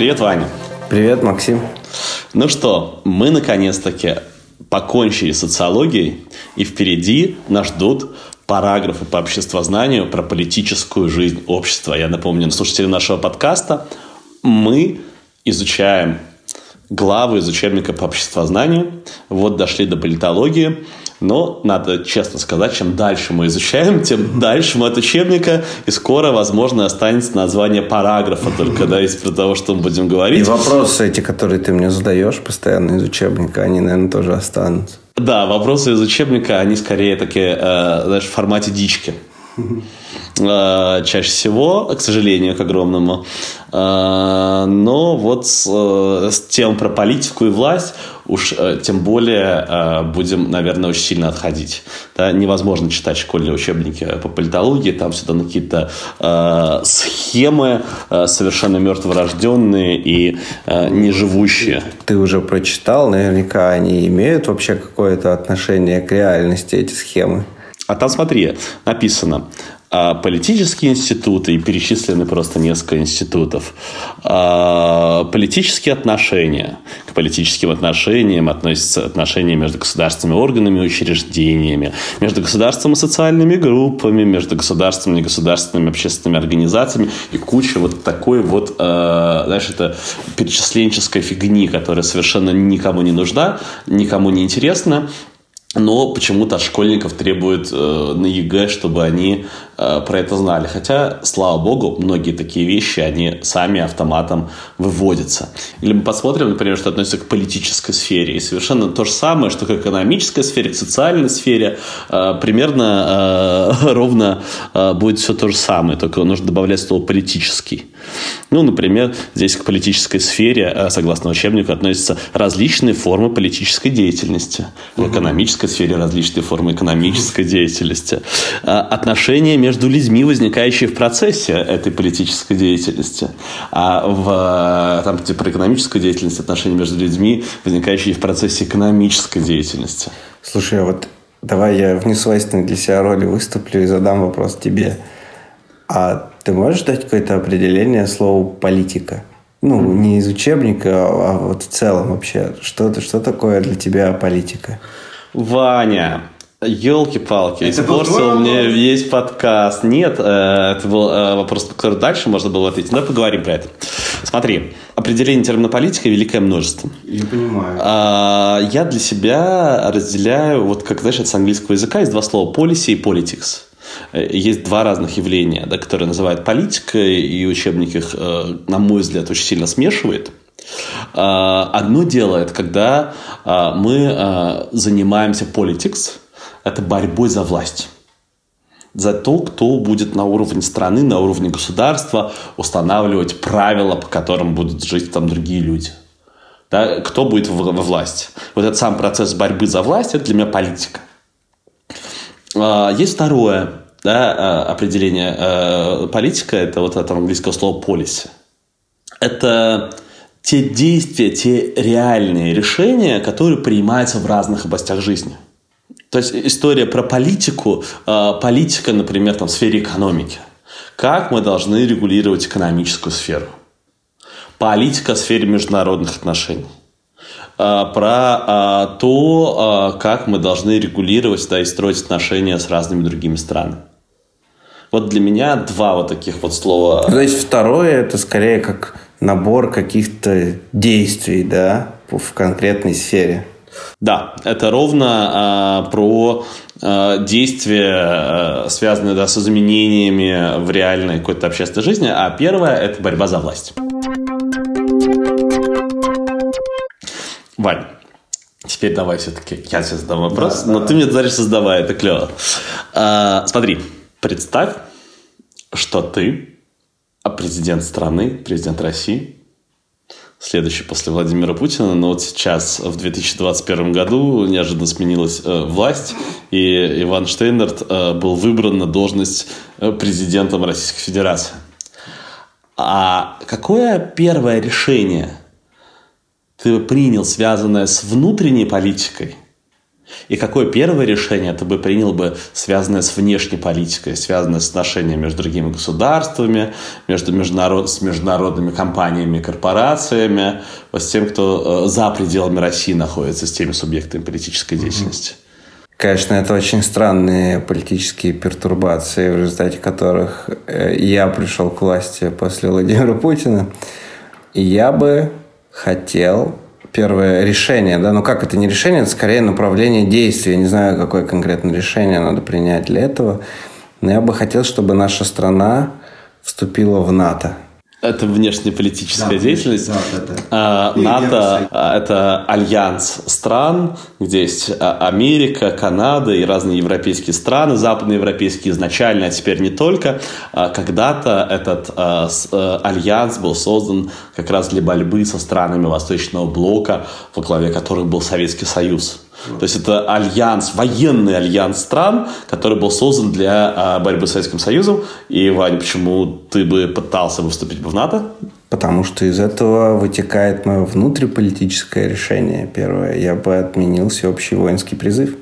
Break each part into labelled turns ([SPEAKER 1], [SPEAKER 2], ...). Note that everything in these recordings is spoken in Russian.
[SPEAKER 1] Привет, Ваня.
[SPEAKER 2] Привет, Максим.
[SPEAKER 1] Ну что, мы наконец-таки покончили с социологией, и впереди нас ждут параграфы по обществознанию про политическую жизнь общества. Я напомню слушателям нашего подкаста, мы изучаем главы из учебника по обществознанию. Вот дошли до политологии. Но надо честно сказать, чем дальше мы изучаем, тем дальше мы от учебника, и скоро, возможно, останется название параграфа только, да, из того, что мы будем говорить.
[SPEAKER 2] И вопросы эти, которые ты мне задаешь постоянно из учебника, они, наверное, тоже останутся.
[SPEAKER 1] Да, вопросы из учебника, они скорее такие, э, знаешь, в формате дички. Э, чаще всего, к сожалению, к огромному. Э, но вот с, с тем про политику и власть уж тем более будем, наверное, очень сильно отходить. Да, невозможно читать школьные учебники по политологии, там всегда какие-то э, схемы э, совершенно мертворожденные и э, неживущие.
[SPEAKER 2] Ты уже прочитал, наверняка они имеют вообще какое-то отношение к реальности, эти схемы?
[SPEAKER 1] А там, смотри, написано, а политические институты, и перечислены просто несколько институтов, а политические отношения. К политическим отношениям относятся отношения между государственными органами и учреждениями, между государством и социальными группами, между государством и негосударственными общественными организациями и куча вот такой вот, э, знаешь, это перечисленческой фигни, которая совершенно никому не нужна, никому не интересна, но почему-то от школьников требуют э, на ЕГЭ, чтобы они э, про это знали. Хотя, слава богу, многие такие вещи, они сами автоматом выводятся. Или мы посмотрим, например, что относится к политической сфере. И совершенно то же самое, что к экономической сфере, к социальной сфере, э, примерно э, ровно э, будет все то же самое, только нужно добавлять слово «политический». Ну, например, здесь к политической сфере, э, согласно учебнику, относятся различные формы политической деятельности. Экономической сфере различные формы экономической деятельности. Э, отношения между людьми, возникающие в процессе этой политической деятельности. А в, э, там, где про экономическую деятельность, отношения между людьми, возникающие в процессе экономической деятельности.
[SPEAKER 2] Слушай, а вот давай я в несвойственной для себя роли выступлю и задам вопрос тебе. А ты можешь дать какое-то определение слову политика? Ну, не из учебника, а вот в целом вообще. Что, что такое для тебя политика?
[SPEAKER 1] Ваня, Елки-палки, испортил мне весь подкаст. Нет, э, это был э, вопрос, который дальше можно было ответить. Но поговорим про это. Смотри, определение термина политика великое множество.
[SPEAKER 2] Я понимаю.
[SPEAKER 1] А, я для себя разделяю, вот как, знаешь, с английского языка есть два слова policy и politics. Э, есть два разных явления, да, которые называют политикой, и учебник их, на мой взгляд, очень сильно смешивает. А, одно дело, это когда а, мы а, занимаемся politics, это борьбой за власть за то, кто будет на уровне страны, на уровне государства устанавливать правила, по которым будут жить там другие люди. Да, кто будет во власти. Вот этот сам процесс борьбы за власть, это для меня политика. Есть второе да, определение политика, это вот от английского слова policy. Это те действия, те реальные решения, которые принимаются в разных областях жизни. То есть история про политику, э, политика, например, там, в сфере экономики. Как мы должны регулировать экономическую сферу. Политика в сфере международных отношений э, про то, как мы должны регулировать да, и строить отношения с разными другими странами. Вот для меня два вот таких вот слова.
[SPEAKER 2] То есть второе это скорее как набор каких-то действий, да, в конкретной сфере.
[SPEAKER 1] Да, это ровно э, про э, действия, э, связанные да, с изменениями в реальной какой-то общественной жизни, а первое – это борьба за власть. Вань, теперь давай все-таки я тебе задам вопрос, да, но да. ты мне дальше создавай, это клево. А, смотри, Представь, что ты, президент страны, президент России, следующий после Владимира Путина, но вот сейчас, в 2021 году, неожиданно сменилась э, власть, и Иван Штейнерт э, был выбран на должность э, президентом Российской Федерации. А какое первое решение ты принял, связанное с внутренней политикой, И какое первое решение ты бы принял бы, связанное с внешней политикой, связанное с отношениями между другими государствами, между международ... с международными компаниями, корпорациями, вот с тем, кто э, за пределами России находится, с теми субъектами политической деятельности?
[SPEAKER 2] Конечно, это очень странные политические пертурбации, в результате которых э, я пришел к власти после Владимира Путина. И я бы хотел первое решение, да, ну как это не решение, это скорее направление действия. Я не знаю, какое конкретно решение надо принять для этого, но я бы хотел, чтобы наша страна вступила в НАТО.
[SPEAKER 1] Это внешнеполитическая да, деятельность. Да,
[SPEAKER 2] это.
[SPEAKER 1] А, НАТО – это альянс стран, где есть а, Америка, Канада и разные европейские страны, западноевропейские изначально, а теперь не только. А, когда-то этот альянс был создан как раз для борьбы со странами Восточного блока, во главе которых был Советский Союз. То есть это альянс, военный альянс стран, который был создан для а, борьбы с Советским Союзом. И, Вань, почему ты бы пытался бы вступить в НАТО?
[SPEAKER 2] Потому что из этого вытекает мое внутриполитическое решение. Первое, я бы отменил всеобщий воинский призыв.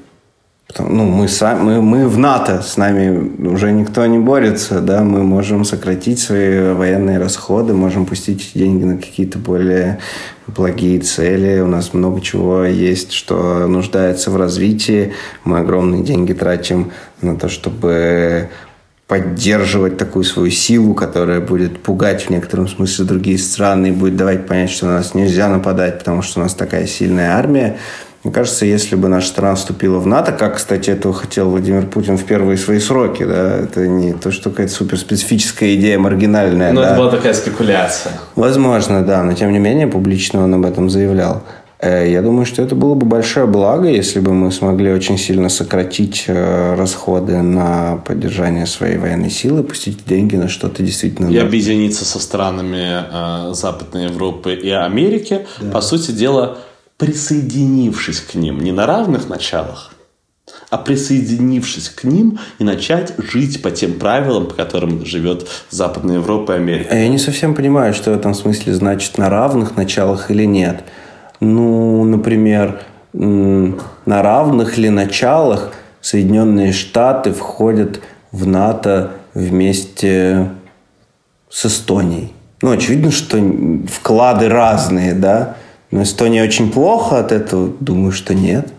[SPEAKER 2] Ну, мы, сами, мы, мы в НАТО, с нами уже никто не борется, да, мы можем сократить свои военные расходы, можем пустить деньги на какие-то более благие цели, у нас много чего есть, что нуждается в развитии, мы огромные деньги тратим на то, чтобы поддерживать такую свою силу, которая будет пугать в некотором смысле другие страны и будет давать понять, что на нас нельзя нападать, потому что у нас такая сильная армия. Мне кажется, если бы наша страна вступила в НАТО, как, кстати, этого хотел Владимир Путин в первые свои сроки, да, это не то, что какая-то суперспецифическая идея, маргинальная.
[SPEAKER 1] Но
[SPEAKER 2] да.
[SPEAKER 1] это была такая спекуляция.
[SPEAKER 2] Возможно, да, но тем не менее публично он об этом заявлял. Э, я думаю, что это было бы большое благо, если бы мы смогли очень сильно сократить э, расходы на поддержание своей военной силы, пустить деньги на что-то действительно...
[SPEAKER 1] И объединиться со странами э, Западной Европы и Америки. Да. По сути дела, присоединившись к ним, не на равных началах, а присоединившись к ним и начать жить по тем правилам, по которым живет Западная Европа и Америка.
[SPEAKER 2] Я не совсем понимаю, что в этом смысле значит на равных началах или нет. Ну, например, на равных ли началах Соединенные Штаты входят в НАТО вместе с Эстонией. Ну, очевидно, что вклады разные, да. Но Эстония очень плохо от этого? Думаю, что нет.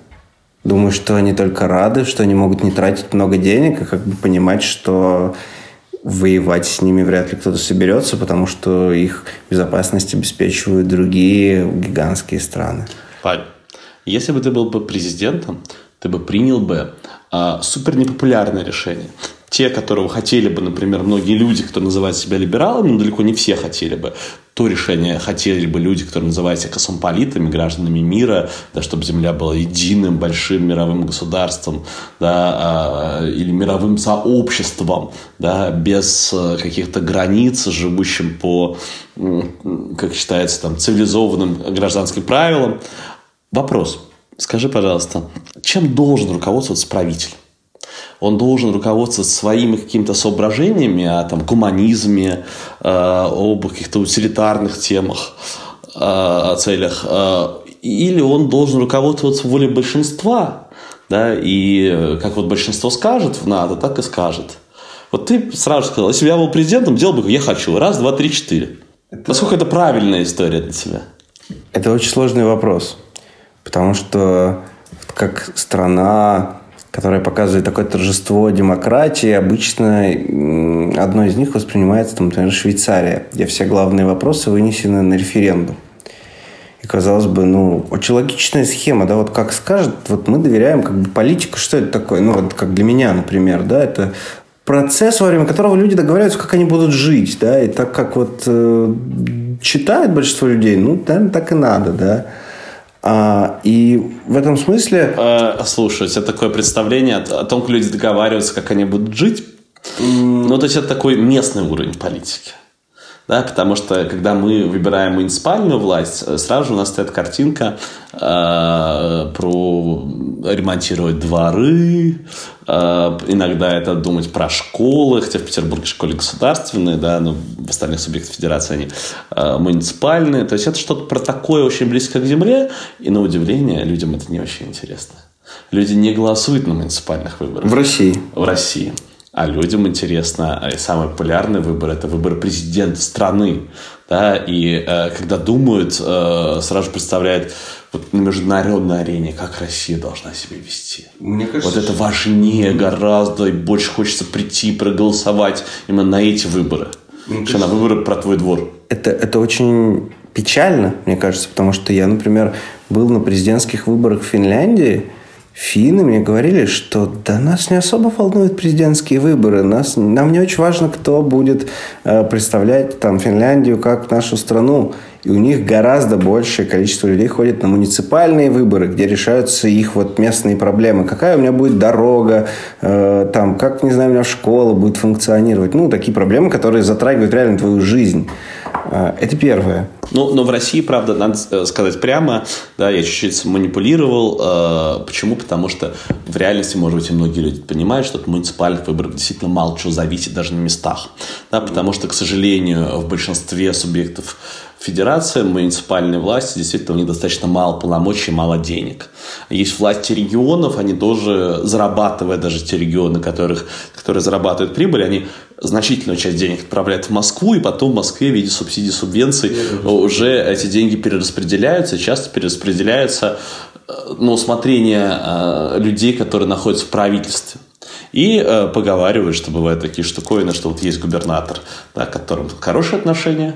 [SPEAKER 2] Думаю, что они только рады, что они могут не тратить много денег и как бы понимать, что воевать с ними вряд ли кто-то соберется, потому что их безопасность обеспечивают другие гигантские страны.
[SPEAKER 1] Павел, если бы ты был бы президентом, ты бы принял бы а, супер непопулярное решение те, которого хотели бы, например, многие люди, кто называют себя либералами, но далеко не все хотели бы, то решение хотели бы люди, которые называют себя космополитами, гражданами мира, да, чтобы Земля была единым большим мировым государством, да, а, или мировым сообществом, да, без э, каких-то границ, живущим по, как считается, там, цивилизованным гражданским правилам. Вопрос. Скажи, пожалуйста, чем должен руководствоваться правитель? Он должен руководствоваться своими какими-то соображениями о там, гуманизме, э, об каких-то утилитарных темах, э, о целях, э, или он должен руководствоваться волей большинства, да, и как вот большинство скажет в НАТО, так и скажет. Вот ты сразу сказал, если бы я был президентом, делал бы, я хочу. Раз, два, три, четыре. Это... Насколько это правильная история для тебя?
[SPEAKER 2] Это очень сложный вопрос. Потому что как страна которая показывает такое торжество демократии, обычно одно из них воспринимается, там, например, Швейцария, где все главные вопросы вынесены на референдум. И казалось бы, ну, очень логичная схема, да, вот как скажет, вот мы доверяем как бы политику, что это такое, ну, вот как для меня, например, да, это процесс, во время которого люди договариваются, как они будут жить, да, и так как вот э, читает большинство людей, ну, наверное, так и надо, да. А, и в этом смысле...
[SPEAKER 1] Э, слушай, тебя такое представление о, о том, как люди договариваются, как они будут жить. Mm. Ну, то есть, это такой местный уровень политики. Да, потому что, когда мы выбираем муниципальную власть, э, сразу же у нас стоит картинка э, про ремонтировать дворы, э, иногда это думать про школы, хотя в Петербурге школы государственные, да, но в остальных субъектах федерации они э, муниципальные. То есть это что-то про такое очень близко к земле, и на удивление людям это не очень интересно. Люди не голосуют на муниципальных выборах.
[SPEAKER 2] В России.
[SPEAKER 1] В России. А людям интересно, и самый популярный выбор – это выбор президента страны. Да? И э, когда думают, э, сразу же представляют вот, на международной арене, как Россия должна себя вести. Мне кажется, вот это важнее гораздо, и больше хочется прийти, проголосовать именно на эти выборы, чем кажется, на выборы про твой двор.
[SPEAKER 2] Это, это очень печально, мне кажется, потому что я, например, был на президентских выборах в Финляндии – Финны мне говорили, что да нас не особо волнуют президентские выборы. Нас, нам не очень важно, кто будет э, представлять там, Финляндию как нашу страну. И у них гораздо большее количество людей ходит на муниципальные выборы, где решаются их вот местные проблемы. Какая у меня будет дорога, э, там, как, не знаю, у меня школа будет функционировать. Ну, такие проблемы, которые затрагивают реально твою жизнь. Э, это первое.
[SPEAKER 1] Ну, но в России, правда, надо э, сказать прямо, да, я чуть-чуть манипулировал. Э, почему? Потому что в реальности, может быть, и многие люди понимают, что от муниципальных выборов действительно мало чего зависит даже на местах. Да, потому что, к сожалению, в большинстве субъектов Федерация, муниципальные власти, действительно, у них достаточно мало полномочий, мало денег. Есть власти регионов, они тоже, зарабатывая даже те регионы, которых, которые зарабатывают прибыль, они значительную часть денег отправляют в Москву, и потом в Москве в виде субсидий, субвенций уже эти деньги перераспределяются, часто перераспределяются э, на усмотрение э, людей, которые находятся в правительстве. И э, поговаривают, что бывают такие штуковины, что вот есть губернатор, да, к которому хорошие отношения,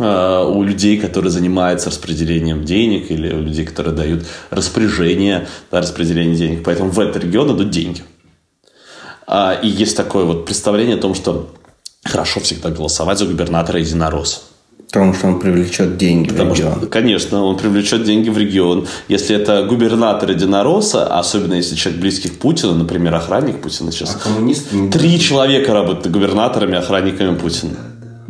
[SPEAKER 1] у людей, которые занимаются распределением денег, или у людей, которые дают распоряжение, да, распределение денег. Поэтому в этот регион идут деньги. А, и есть такое вот представление о том, что хорошо всегда голосовать за губернатора единорос.
[SPEAKER 2] Потому что он привлечет деньги Потому в регион. Что,
[SPEAKER 1] конечно, он привлечет деньги в регион. Если это губернатор единороса, особенно если человек близкий к Путину, например, охранник Путина сейчас. А коммунисты Три человека работают губернаторами, охранниками Путина.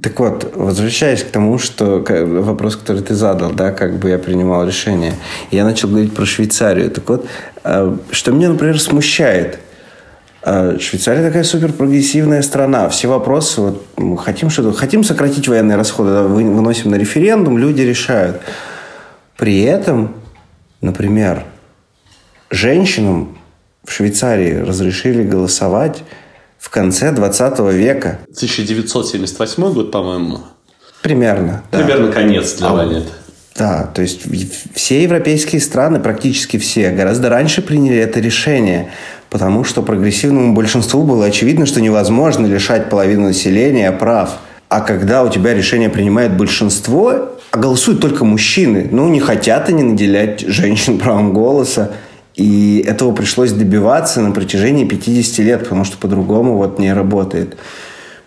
[SPEAKER 2] Так вот, возвращаясь к тому, что вопрос, который ты задал, да, как бы я принимал решение, я начал говорить про Швейцарию. Так вот, э, что меня, например, смущает, э, Швейцария такая супер прогрессивная страна. Все вопросы, вот, мы хотим что-то, хотим сократить военные расходы, да, выносим на референдум, люди решают. При этом, например, женщинам в Швейцарии разрешили голосовать в конце 20 века.
[SPEAKER 1] 1978 год, по-моему.
[SPEAKER 2] Примерно.
[SPEAKER 1] Да. Примерно конец для а, планеты.
[SPEAKER 2] Да, то есть все европейские страны, практически все, гораздо раньше приняли это решение, потому что прогрессивному большинству было очевидно, что невозможно лишать половину населения прав. А когда у тебя решение принимает большинство, а голосуют только мужчины, ну, не хотят они наделять женщин правом голоса, и этого пришлось добиваться на протяжении 50 лет, потому что по-другому вот не работает.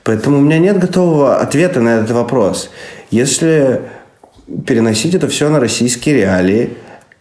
[SPEAKER 2] Поэтому у меня нет готового ответа на этот вопрос. Если переносить это все на российские реалии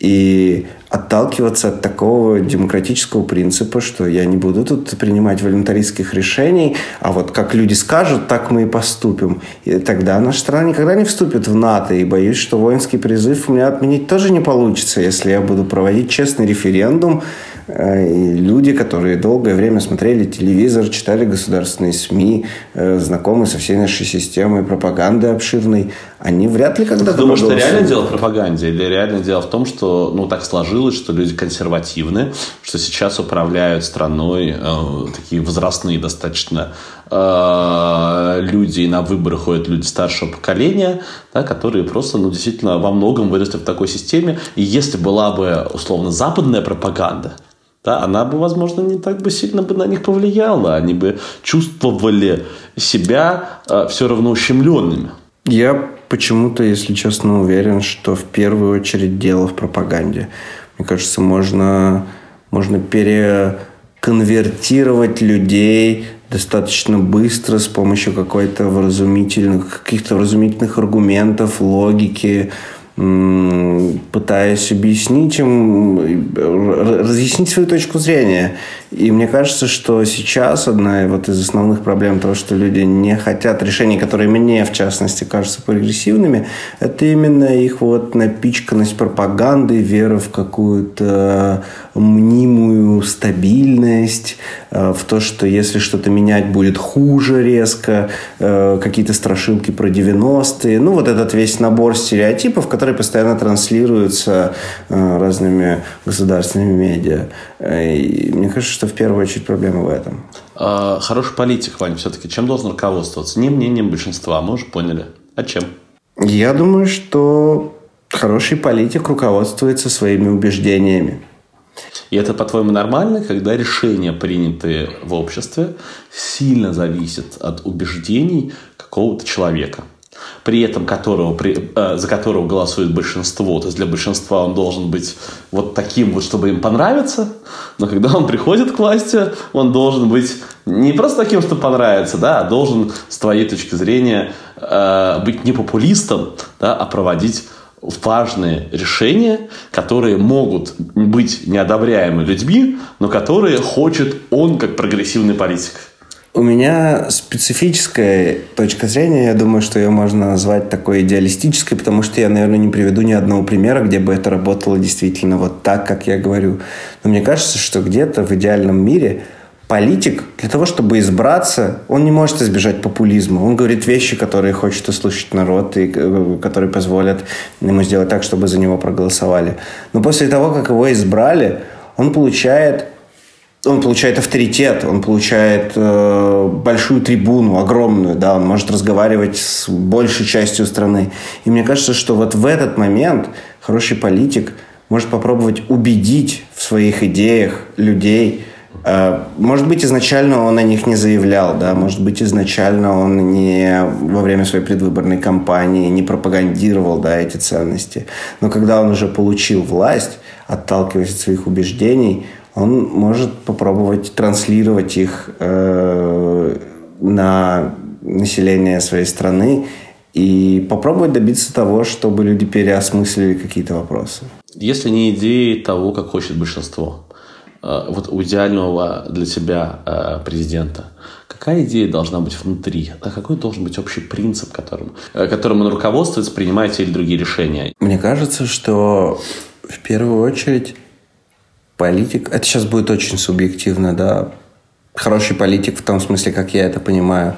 [SPEAKER 2] и отталкиваться от такого демократического принципа, что я не буду тут принимать волонтаристских решений, а вот как люди скажут, так мы и поступим. И тогда наша страна никогда не вступит в НАТО, и боюсь, что воинский призыв у меня отменить тоже не получится, если я буду проводить честный референдум, Э, и люди, которые долгое время смотрели телевизор, читали государственные СМИ, э, знакомы со всей нашей системой пропаганды обширной, они вряд ли когда-то...
[SPEAKER 1] Ты думаешь, что реально дело в пропаганде? Или реально дело в том, что ну, так сложилось, что люди консервативны, что сейчас управляют страной э, такие возрастные достаточно э, люди, и на выборы ходят люди старшего поколения, да, которые просто ну, действительно во многом выросли в такой системе. И если была бы условно западная пропаганда, да, она бы, возможно, не так бы сильно бы на них повлияла. Они бы чувствовали себя э, все равно ущемленными.
[SPEAKER 2] Я почему-то, если честно, уверен, что в первую очередь дело в пропаганде. Мне кажется, можно, можно переконвертировать людей достаточно быстро с помощью какой-то вразумительных, каких-то вразумительных аргументов, логики, пытаясь объяснить им, разъяснить свою точку зрения. И мне кажется, что сейчас одна вот из основных проблем того, что люди не хотят решений, которые мне, в частности, кажутся прогрессивными, это именно их вот напичканность пропагандой, вера в какую-то мнимую стабильность, э, в то, что если что-то менять будет хуже резко, э, какие-то страшилки про 90-е. Ну, вот этот весь набор стереотипов, который постоянно транслируется э, разными государственными медиа. И мне кажется, что в первую очередь проблема в этом.
[SPEAKER 1] А, хороший политик, Ваня, все-таки чем должен руководствоваться? Не мнением большинства, мы уже поняли. А чем?
[SPEAKER 2] Я думаю, что хороший политик руководствуется своими убеждениями.
[SPEAKER 1] И это, по-твоему, нормально, когда решения, принятые в обществе, сильно зависят от убеждений какого-то человека? При этом которого, при, э, за которого голосует большинство. То есть для большинства он должен быть вот таким вот, чтобы им понравиться, но когда он приходит к власти, он должен быть не просто таким, что понравится, да, а должен с твоей точки зрения э, быть не популистом, да, а проводить важные решения, которые могут быть неодобряемы людьми, но которые хочет он как прогрессивный политик.
[SPEAKER 2] У меня специфическая точка зрения, я думаю, что ее можно назвать такой идеалистической, потому что я, наверное, не приведу ни одного примера, где бы это работало действительно вот так, как я говорю. Но мне кажется, что где-то в идеальном мире политик для того, чтобы избраться, он не может избежать популизма. Он говорит вещи, которые хочет услышать народ и э, которые позволят ему сделать так, чтобы за него проголосовали. Но после того, как его избрали, он получает он получает авторитет, он получает э, большую трибуну, огромную, да, он может разговаривать с большей частью страны. И мне кажется, что вот в этот момент хороший политик может попробовать убедить в своих идеях людей. Э, может быть, изначально он о них не заявлял, да, может быть, изначально он не во время своей предвыборной кампании не пропагандировал, да, эти ценности. Но когда он уже получил власть, отталкиваясь от своих убеждений, он может попробовать транслировать их э, на население своей страны и попробовать добиться того, чтобы люди переосмыслили какие-то вопросы.
[SPEAKER 1] Если не идеи того, как хочет большинство, э, вот у идеального для тебя э, президента, какая идея должна быть внутри? А какой должен быть общий принцип, которым, э, которым он руководствуется, принимая те или другие решения?
[SPEAKER 2] Мне кажется, что в первую очередь политик, это сейчас будет очень субъективно, да, хороший политик в том смысле, как я это понимаю,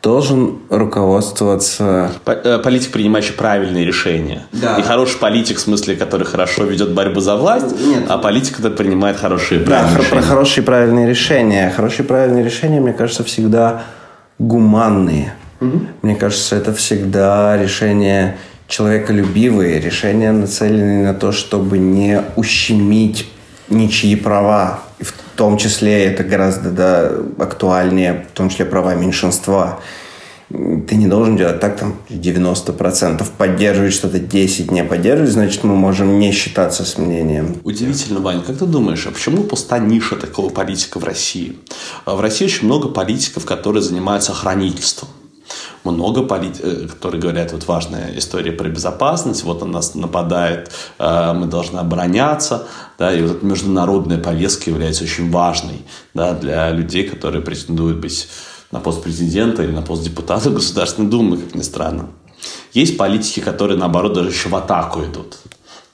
[SPEAKER 2] должен руководствоваться...
[SPEAKER 1] Э, политик, принимающий правильные решения. Да. И хороший политик, в смысле, который хорошо ведет борьбу за власть, Нет. а политик, который принимает хорошие правильные да,
[SPEAKER 2] решения. про хорошие правильные решения. Хорошие правильные решения, мне кажется, всегда гуманные. Угу. Мне кажется, это всегда решения человеколюбивые, решения, нацеленные на то, чтобы не ущемить ничьи права. В том числе это гораздо да, актуальнее, в том числе права меньшинства. Ты не должен делать так, там, 90% поддерживать что-то, 10 не поддерживать, значит, мы можем не считаться с мнением.
[SPEAKER 1] Удивительно, Ваня, как ты думаешь, а почему пуста ниша такого политика в России? А в России очень много политиков, которые занимаются охранительством много политиков, э, которые говорят, вот важная история про безопасность, вот он нас нападает, э, мы должны обороняться, да, и вот эта международная повестка является очень важной да, для людей, которые претендуют быть на пост президента или на пост депутата Государственной Думы, как ни странно. Есть политики, которые, наоборот, даже еще в атаку идут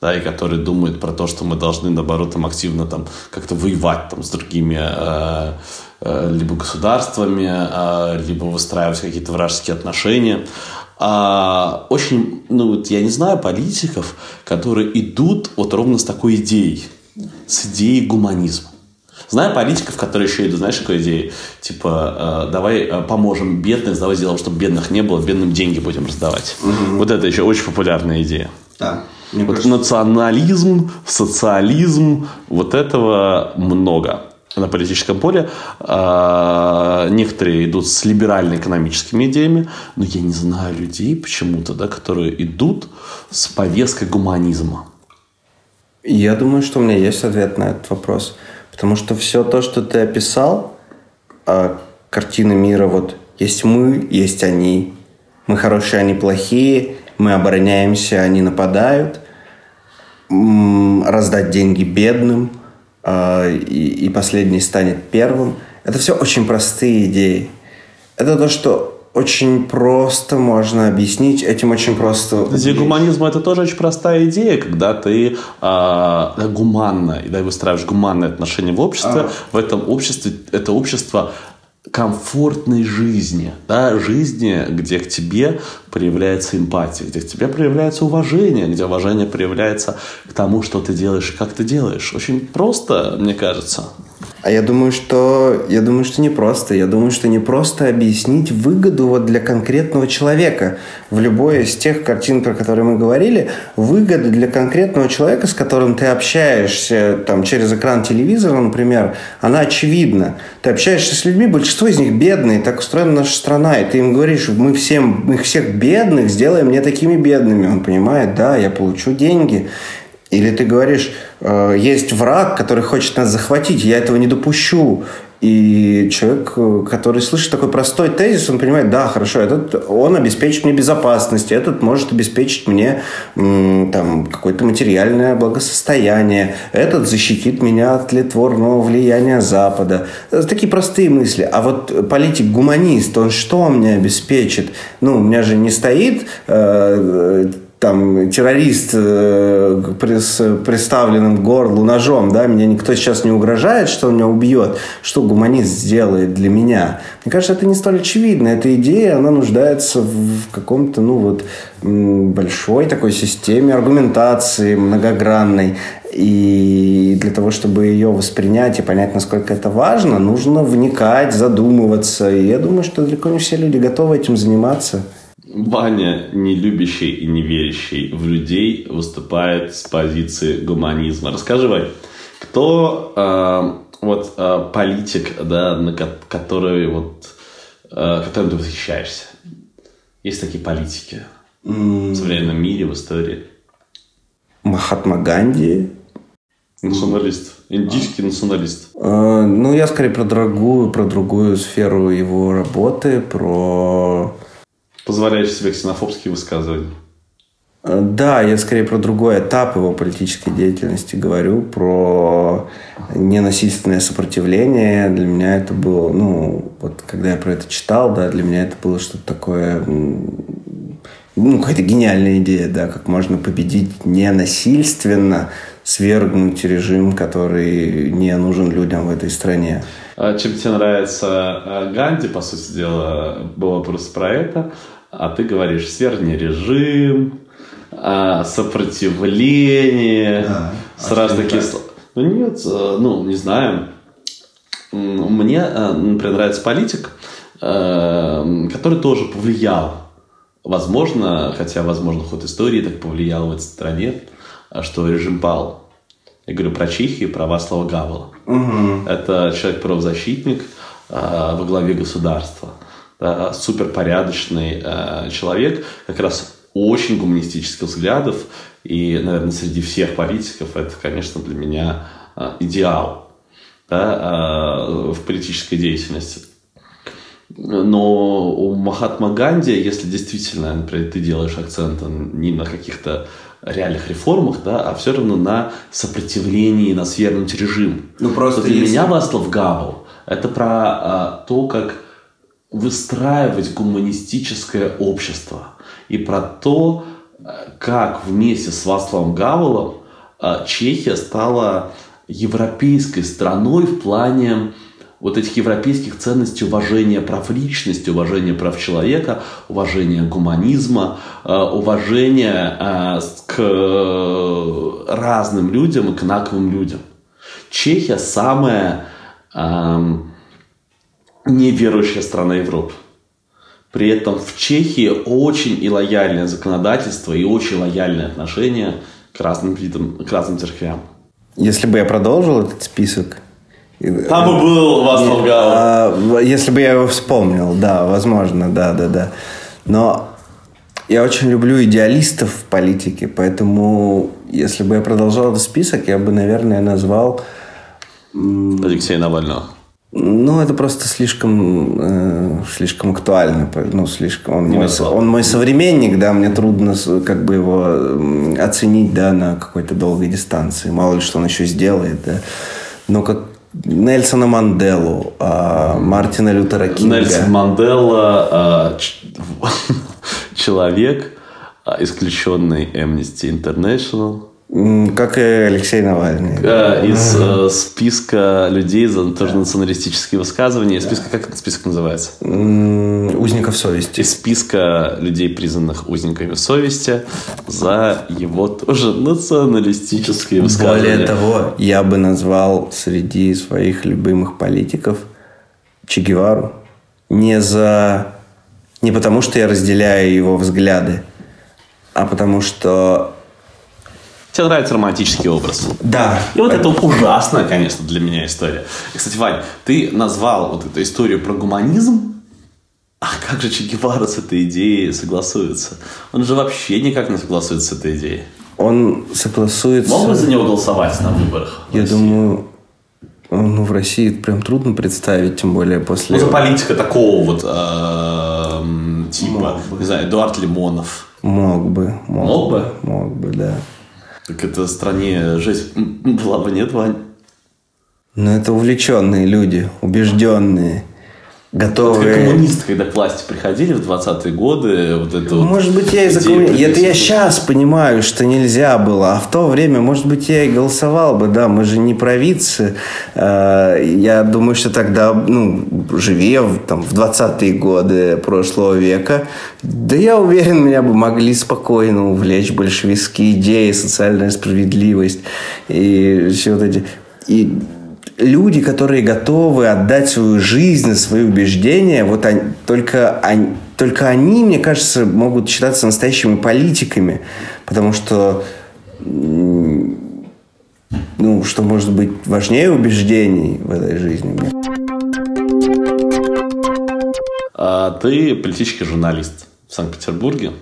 [SPEAKER 1] да, и которые думают про то, что мы должны, наоборот, там, активно там, как-то воевать там, с другими э, либо государствами, э, либо выстраивать какие-то вражеские отношения. А, очень, ну, вот я не знаю политиков, которые идут вот ровно с такой идеей, с идеей гуманизма. Знаю политиков, которые еще идут, знаешь, какой идеей? Типа, э, давай э, поможем бедным, давай сделаем, чтобы бедных не было, бедным деньги будем раздавать. Угу. Вот это еще очень популярная идея.
[SPEAKER 2] Да.
[SPEAKER 1] Вот кажется... национализм, социализм, вот этого много на политическом поле. А, некоторые идут с либерально-экономическими идеями, но я не знаю людей почему-то, да, которые идут с повесткой гуманизма.
[SPEAKER 2] Я думаю, что у меня есть ответ на этот вопрос. Потому что все то, что ты описал, а, картины мира, вот есть мы, есть они. Мы хорошие, они плохие мы обороняемся, они нападают, раздать деньги бедным, а, и, и последний станет первым. Это все очень простые идеи. Это то, что очень просто можно объяснить, этим очень просто...
[SPEAKER 1] Идея гуманизма – это тоже очень простая идея, когда ты э, гуманно, и да, выстраиваешь гуманные отношения в обществе, а. в этом обществе, это общество комфортной жизни, да, жизни, где к тебе проявляется эмпатия, где к тебе проявляется уважение, где уважение проявляется к тому, что ты делаешь как ты делаешь. Очень просто, мне кажется.
[SPEAKER 2] А я думаю, что я думаю, что не просто. Я думаю, что не просто объяснить выгоду вот для конкретного человека. В любой из тех картин, про которые мы говорили, выгода для конкретного человека, с которым ты общаешься там, через экран телевизора, например, она очевидна. Ты общаешься с людьми, большинство из них бедные, так устроена наша страна, и ты им говоришь, мы всем, мы всех бедных сделаем не такими бедными. Он понимает, да, я получу деньги. Или ты говоришь, э, есть враг, который хочет нас захватить, я этого не допущу. И человек, э, который слышит такой простой тезис, он понимает, да, хорошо, этот, он обеспечит мне безопасность, этот может обеспечить мне там, какое-то материальное благосостояние, этот защитит меня от тлетворного влияния Запада. Такие простые мысли. А вот политик-гуманист, он что мне обеспечит? Ну, у меня же не стоит э, там террорист э, с приставленным горлу ножом, да, меня никто сейчас не угрожает, что он меня убьет, что гуманист сделает для меня. Мне кажется, это не столь очевидно. Эта идея, она нуждается в каком-то, ну вот, большой такой системе аргументации, многогранной. И для того, чтобы ее воспринять и понять, насколько это важно, нужно вникать, задумываться. И я думаю, что далеко не все люди готовы этим заниматься.
[SPEAKER 1] Ваня, не любящий и не верящий в людей, выступает с позиции гуманизма. Расскажи, Вань, кто э, вот э, политик, да, на который вот э, которым ты восхищаешься? Есть такие политики mm. в современном мире, в истории.
[SPEAKER 2] Махатма Ганди.
[SPEAKER 1] Националист. Индийский а. националист.
[SPEAKER 2] Э, ну, я скорее про другую, про другую сферу его работы, про
[SPEAKER 1] позволяешь себе ксенофобские высказывания?
[SPEAKER 2] Э, да, я скорее про другой этап его политической деятельности говорю, про ненасильственное сопротивление. Для меня это было, ну, вот когда я про это читал, да, для меня это было что-то такое, ну, какая-то гениальная идея, да, как можно победить ненасильственно, свергнуть режим, который не нужен людям в этой стране.
[SPEAKER 1] А чем тебе нравится а, Ганди, по сути дела, был вопрос про это а ты говоришь свергни режим, а, сопротивление, да, сразу такие слова. Ну нет, э, ну не знаю. Мне, э, например, нравится политик, э, который тоже повлиял. Возможно, хотя, возможно, ход истории так повлиял в этой стране, что режим пал. Я говорю про Чехию, про Васлава Гавела. Угу. Это человек-правозащитник во главе государства да, суперпорядочный э, человек, как раз очень гуманистических взглядов, и, наверное, среди всех политиков это, конечно, для меня э, идеал да, э, в политической деятельности. Но у Махатма Ганди, если действительно, например, ты делаешь акцент не на каких-то реальных реформах, да, а все равно на сопротивлении, на свергнуть режим. Ну, просто для если... меня Васлав Гавел – это про а, то, как выстраивать гуманистическое общество и про то, как вместе с Ваславом Гавелом э, Чехия стала европейской страной в плане вот этих европейских ценностей уважения прав личности, уважения прав человека, уважения гуманизма, э, уважения э, к разным людям и к инаковым людям. Чехия самая эм, неверующая страна Европы. При этом в Чехии очень и лояльное законодательство и очень лояльное отношение к разным видам, к разным церквям.
[SPEAKER 2] Если бы я продолжил этот список,
[SPEAKER 1] там бы был Васлав
[SPEAKER 2] а, Если бы я его вспомнил, да, возможно, да, да, да. Но я очень люблю идеалистов в политике, поэтому если бы я продолжал этот список, я бы, наверное, назвал...
[SPEAKER 1] Алексея Навального.
[SPEAKER 2] Ну, это просто слишком, э, слишком актуально. Ну, слишком, он, мой, он мой современник, да, мне трудно как бы его оценить, да, на какой-то долгой дистанции. Мало ли, что он еще сделает, да. Но как Нельсона Манделу, а, Мартина Лютера Кинга.
[SPEAKER 1] Нельсон Мандела ч- человек, а, исключенный Amnesty International,
[SPEAKER 2] Как и Алексей Навальный.
[SPEAKER 1] а, из э, списка людей за тоже националистические высказывания. Из списка, как этот список называется?
[SPEAKER 2] Узников совести.
[SPEAKER 1] Из списка людей, признанных узниками совести, за его тоже националистические высказывания.
[SPEAKER 2] Более того, я бы назвал среди своих любимых политиков Че Гевару не за не потому, что я разделяю его взгляды, а потому что
[SPEAKER 1] Тебе нравится романтический образ.
[SPEAKER 2] да,
[SPEAKER 1] И вот это ужасная, конечно, для меня история. И, кстати, Вань, ты назвал вот эту историю про гуманизм, а как же Че Гевара с этой идеей согласуется? Он же вообще никак не согласуется с этой идеей.
[SPEAKER 2] он согласуется.
[SPEAKER 1] Мог бы за него голосовать на выборах?
[SPEAKER 2] Я думаю, ну, в России прям трудно представить, тем более после...
[SPEAKER 1] Ну, за политика такого вот эм, типа, не знаю, Эдуард Лимонов.
[SPEAKER 2] Мог бы. Мог,
[SPEAKER 1] Мог бы?
[SPEAKER 2] Мог бы, да.
[SPEAKER 1] Так это стране жизнь была бы, нет, Вань?
[SPEAKER 2] Но это увлеченные люди, убежденные,
[SPEAKER 1] Как
[SPEAKER 2] готовые...
[SPEAKER 1] коммунисты, когда к власти приходили в 20-е годы, вот это вот
[SPEAKER 2] Может быть, я из-за
[SPEAKER 1] идею
[SPEAKER 2] коммуни- Это я сейчас понимаю, что нельзя было. А в то время, может быть, я и голосовал бы. Да, мы же не провидцы. Э, Я думаю, что тогда, ну, живе в, там, в 20-е годы прошлого века, да я уверен, меня бы могли спокойно увлечь большевистские идеи, социальная справедливость и все вот эти... И люди, которые готовы отдать свою жизнь, свои убеждения, вот они, только, они, только они, мне кажется, могут считаться настоящими политиками. Потому что, ну, что может быть важнее убеждений в этой жизни?
[SPEAKER 1] А ты политический журналист в Санкт-Петербурге.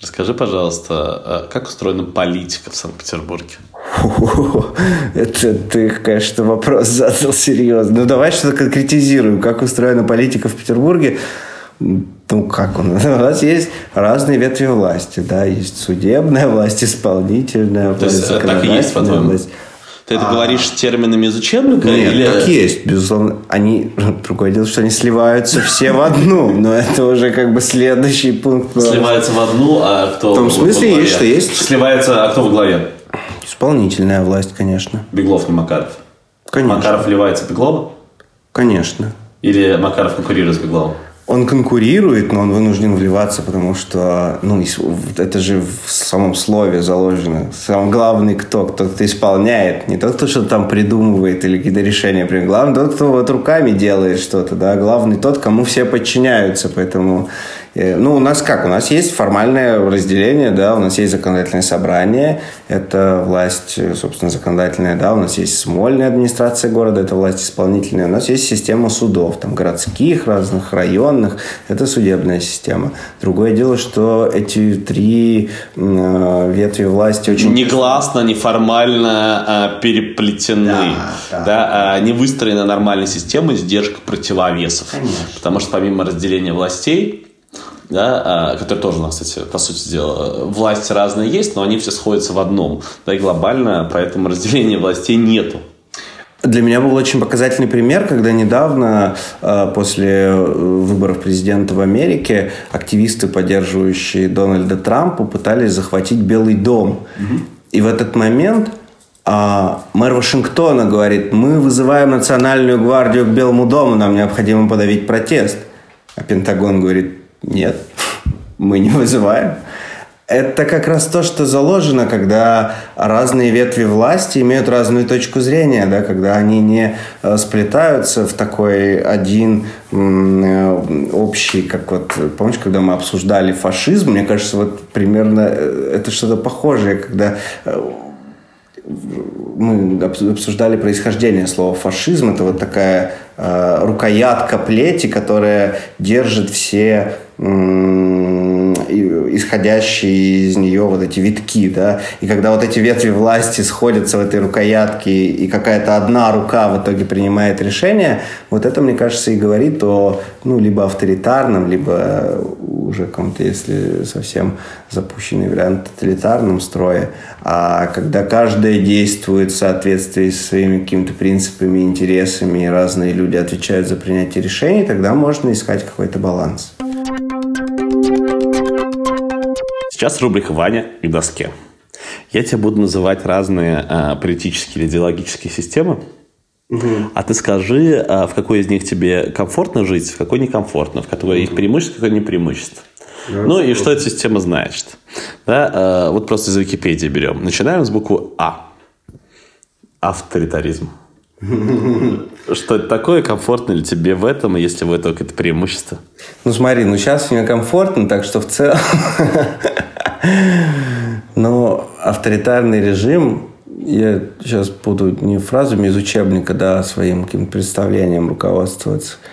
[SPEAKER 1] Расскажи, пожалуйста, а как устроена политика в Санкт-Петербурге?
[SPEAKER 2] Это ты, конечно, вопрос задал серьезно. Ну, давай что-то конкретизируем. Как устроена политика в Петербурге? Ну, как он? У нас есть разные ветви власти, да, есть судебная власть, исполнительная
[SPEAKER 1] То есть
[SPEAKER 2] власть,
[SPEAKER 1] э, так и есть, по-твоему?
[SPEAKER 2] власть.
[SPEAKER 1] Ты это говоришь терминами из учебника?
[SPEAKER 2] Нет,
[SPEAKER 1] или...
[SPEAKER 2] так есть, безусловно. Они, другое дело, что они сливаются все в одну, но это уже как бы следующий пункт.
[SPEAKER 1] Сливаются в одну, а кто
[SPEAKER 2] В том смысле есть, что есть.
[SPEAKER 1] Сливается, а кто во главе?
[SPEAKER 2] Исполнительная власть, конечно.
[SPEAKER 1] Беглов, не Макаров.
[SPEAKER 2] Конечно.
[SPEAKER 1] Макаров вливается в Беглова?
[SPEAKER 2] Конечно.
[SPEAKER 1] Или Макаров конкурирует с Бегловым?
[SPEAKER 2] Он конкурирует, но он вынужден вливаться, потому что, ну, это же в самом слове заложено. Самый главный кто? Кто кто исполняет. Не тот, кто что-то там придумывает или какие-то решения принимает. Главный тот, кто вот руками делает что-то, да. Главный тот, кому все подчиняются. Поэтому, ну, у нас как? У нас есть формальное разделение, да, у нас есть законодательное собрание, это власть, э, собственно, законодательная, да, у нас есть Смольная администрация города, это власть исполнительная, у нас есть система судов, там, городских, разных районных, это судебная система. Другое дело, что эти три э, ветви власти очень...
[SPEAKER 1] Негласно, неформально а, переплетены.
[SPEAKER 2] Да, да.
[SPEAKER 1] Да, а, не выстроена нормальной системой сдержек противовесов. Потому что помимо разделения властей, да, а, которые тоже у нас, кстати, по сути дела, власти разные есть, но они все сходятся в одном. Да и глобально поэтому разделения властей нету.
[SPEAKER 2] Для меня был очень показательный пример, когда недавно, э, после э, выборов президента в Америке, активисты, поддерживающие Дональда Трампа, пытались захватить Белый дом. И в этот момент а, мэр Вашингтона говорит, мы вызываем национальную гвардию к Белому дому, нам необходимо подавить протест. А Пентагон говорит, нет, мы не вызываем. Это как раз то, что заложено, когда разные ветви власти имеют разную точку зрения, да, когда они не э, сплетаются в такой один э, общий, как вот, помнишь, когда мы обсуждали фашизм, мне кажется, вот примерно э, это что-то похожее, когда мы обс- обсуждали происхождение слова фашизм. Это вот такая э, рукоятка плети, которая держит все исходящие из нее вот эти витки, да, и когда вот эти ветви власти сходятся в этой рукоятке, и какая-то одна рука в итоге принимает решение, вот это, мне кажется, и говорит о, ну, либо авторитарном, либо уже каком-то, если совсем запущенный вариант, тоталитарном строе. А когда каждый действует в соответствии с своими какими-то принципами, интересами, и разные люди отвечают за принятие решений, тогда можно искать какой-то баланс.
[SPEAKER 1] Сейчас рубрика «Ваня и доске». Я тебе буду называть разные э, политические или идеологические системы, угу. а ты скажи, э, в какой из них тебе комфортно жить, в какой некомфортно, в какой угу. их преимущество, в какой не преимущество. Да, ну и что эта система значит. Да, э, вот просто из Википедии берем. Начинаем с буквы А. Авторитаризм. Что это такое? Комфортно ли тебе в этом, если в этом какое-то преимущество?
[SPEAKER 2] Ну смотри, ну сейчас мне комфортно, так что в целом... Но авторитарный режим, я сейчас буду не фразами из учебника, да, а своим каким-то представлением руководствоваться –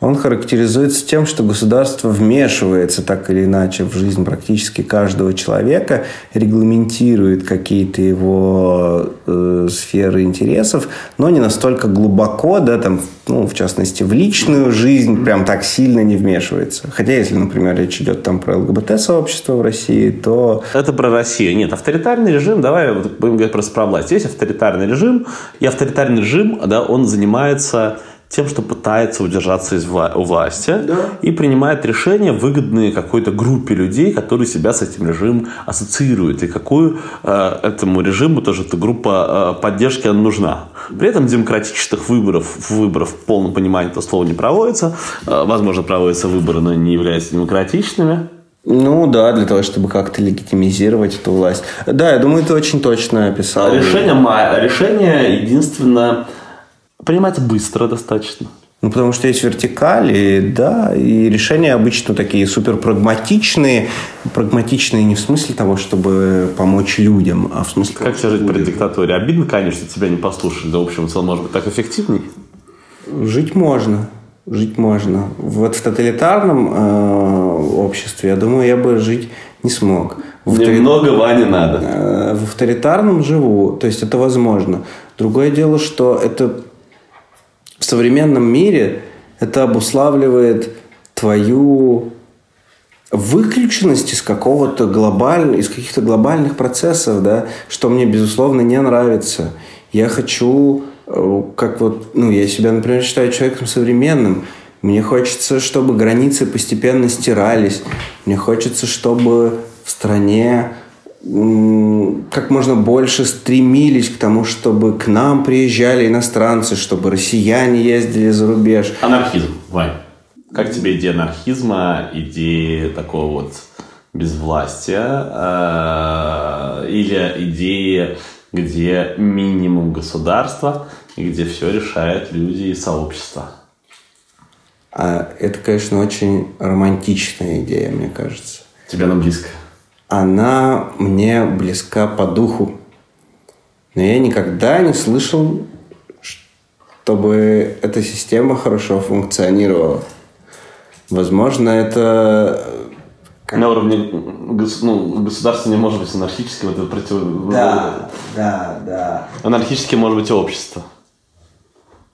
[SPEAKER 2] он характеризуется тем, что государство вмешивается так или иначе в жизнь практически каждого человека, регламентирует какие-то его э, сферы интересов, но не настолько глубоко, да, там, ну, в частности, в личную жизнь прям так сильно не вмешивается. Хотя, если, например, речь идет там про ЛГБТ-сообщество в России, то...
[SPEAKER 1] Это про Россию. Нет, авторитарный режим, давай будем говорить просто про власть. Есть авторитарный режим, и авторитарный режим, да, он занимается тем, что пытается удержаться из вла- у власти да. и принимает решения, выгодные какой-то группе людей, которые себя с этим режимом ассоциируют, и какую э, этому режиму тоже эта группа э, поддержки нужна. При этом демократических выборов, выборов в полном понимании этого слова не проводится. Э, возможно, проводятся выборы, но не являются демократичными.
[SPEAKER 2] Ну да, для того, чтобы как-то легитимизировать эту власть. Да, я думаю, ты очень точно описал.
[SPEAKER 1] Решение, решение единственное принимается быстро достаточно.
[SPEAKER 2] Ну, потому что есть вертикали, да, и решения обычно такие супер прагматичные. Прагматичные не в смысле того, чтобы помочь людям, а в смысле...
[SPEAKER 1] Как тебе жить при диктатуре? Обидно, конечно, тебя не послушали. Да, в общем, целом, может быть, так эффективней?
[SPEAKER 2] Жить можно. Жить можно. Вот в тоталитарном э, обществе, я думаю, я бы жить не смог.
[SPEAKER 1] В Немного авторит... Вани надо.
[SPEAKER 2] Э, в авторитарном живу, то есть это возможно. Другое дело, что это в современном мире это обуславливает твою выключенность из какого-то глобального, из каких-то глобальных процессов, да, что мне, безусловно, не нравится. Я хочу, э, как вот, ну, я себя, например, считаю человеком современным. Мне хочется, чтобы границы постепенно стирались. Мне хочется, чтобы в стране как можно больше стремились к тому, чтобы к нам приезжали иностранцы, чтобы россияне ездили за рубеж.
[SPEAKER 1] Анархизм, Вань. Как тебе идея анархизма, идея такого вот безвластия э, или идея, где минимум государства и где все решают люди и сообщество?
[SPEAKER 2] А это, конечно, очень романтичная идея, мне кажется.
[SPEAKER 1] Тебе она близко?
[SPEAKER 2] Она мне близка по духу. Но я никогда не слышал, чтобы эта система хорошо функционировала. Возможно, это...
[SPEAKER 1] На уровне ну, государства не может быть анархическим, это против...
[SPEAKER 2] Да, да, да.
[SPEAKER 1] Анархическим может быть общество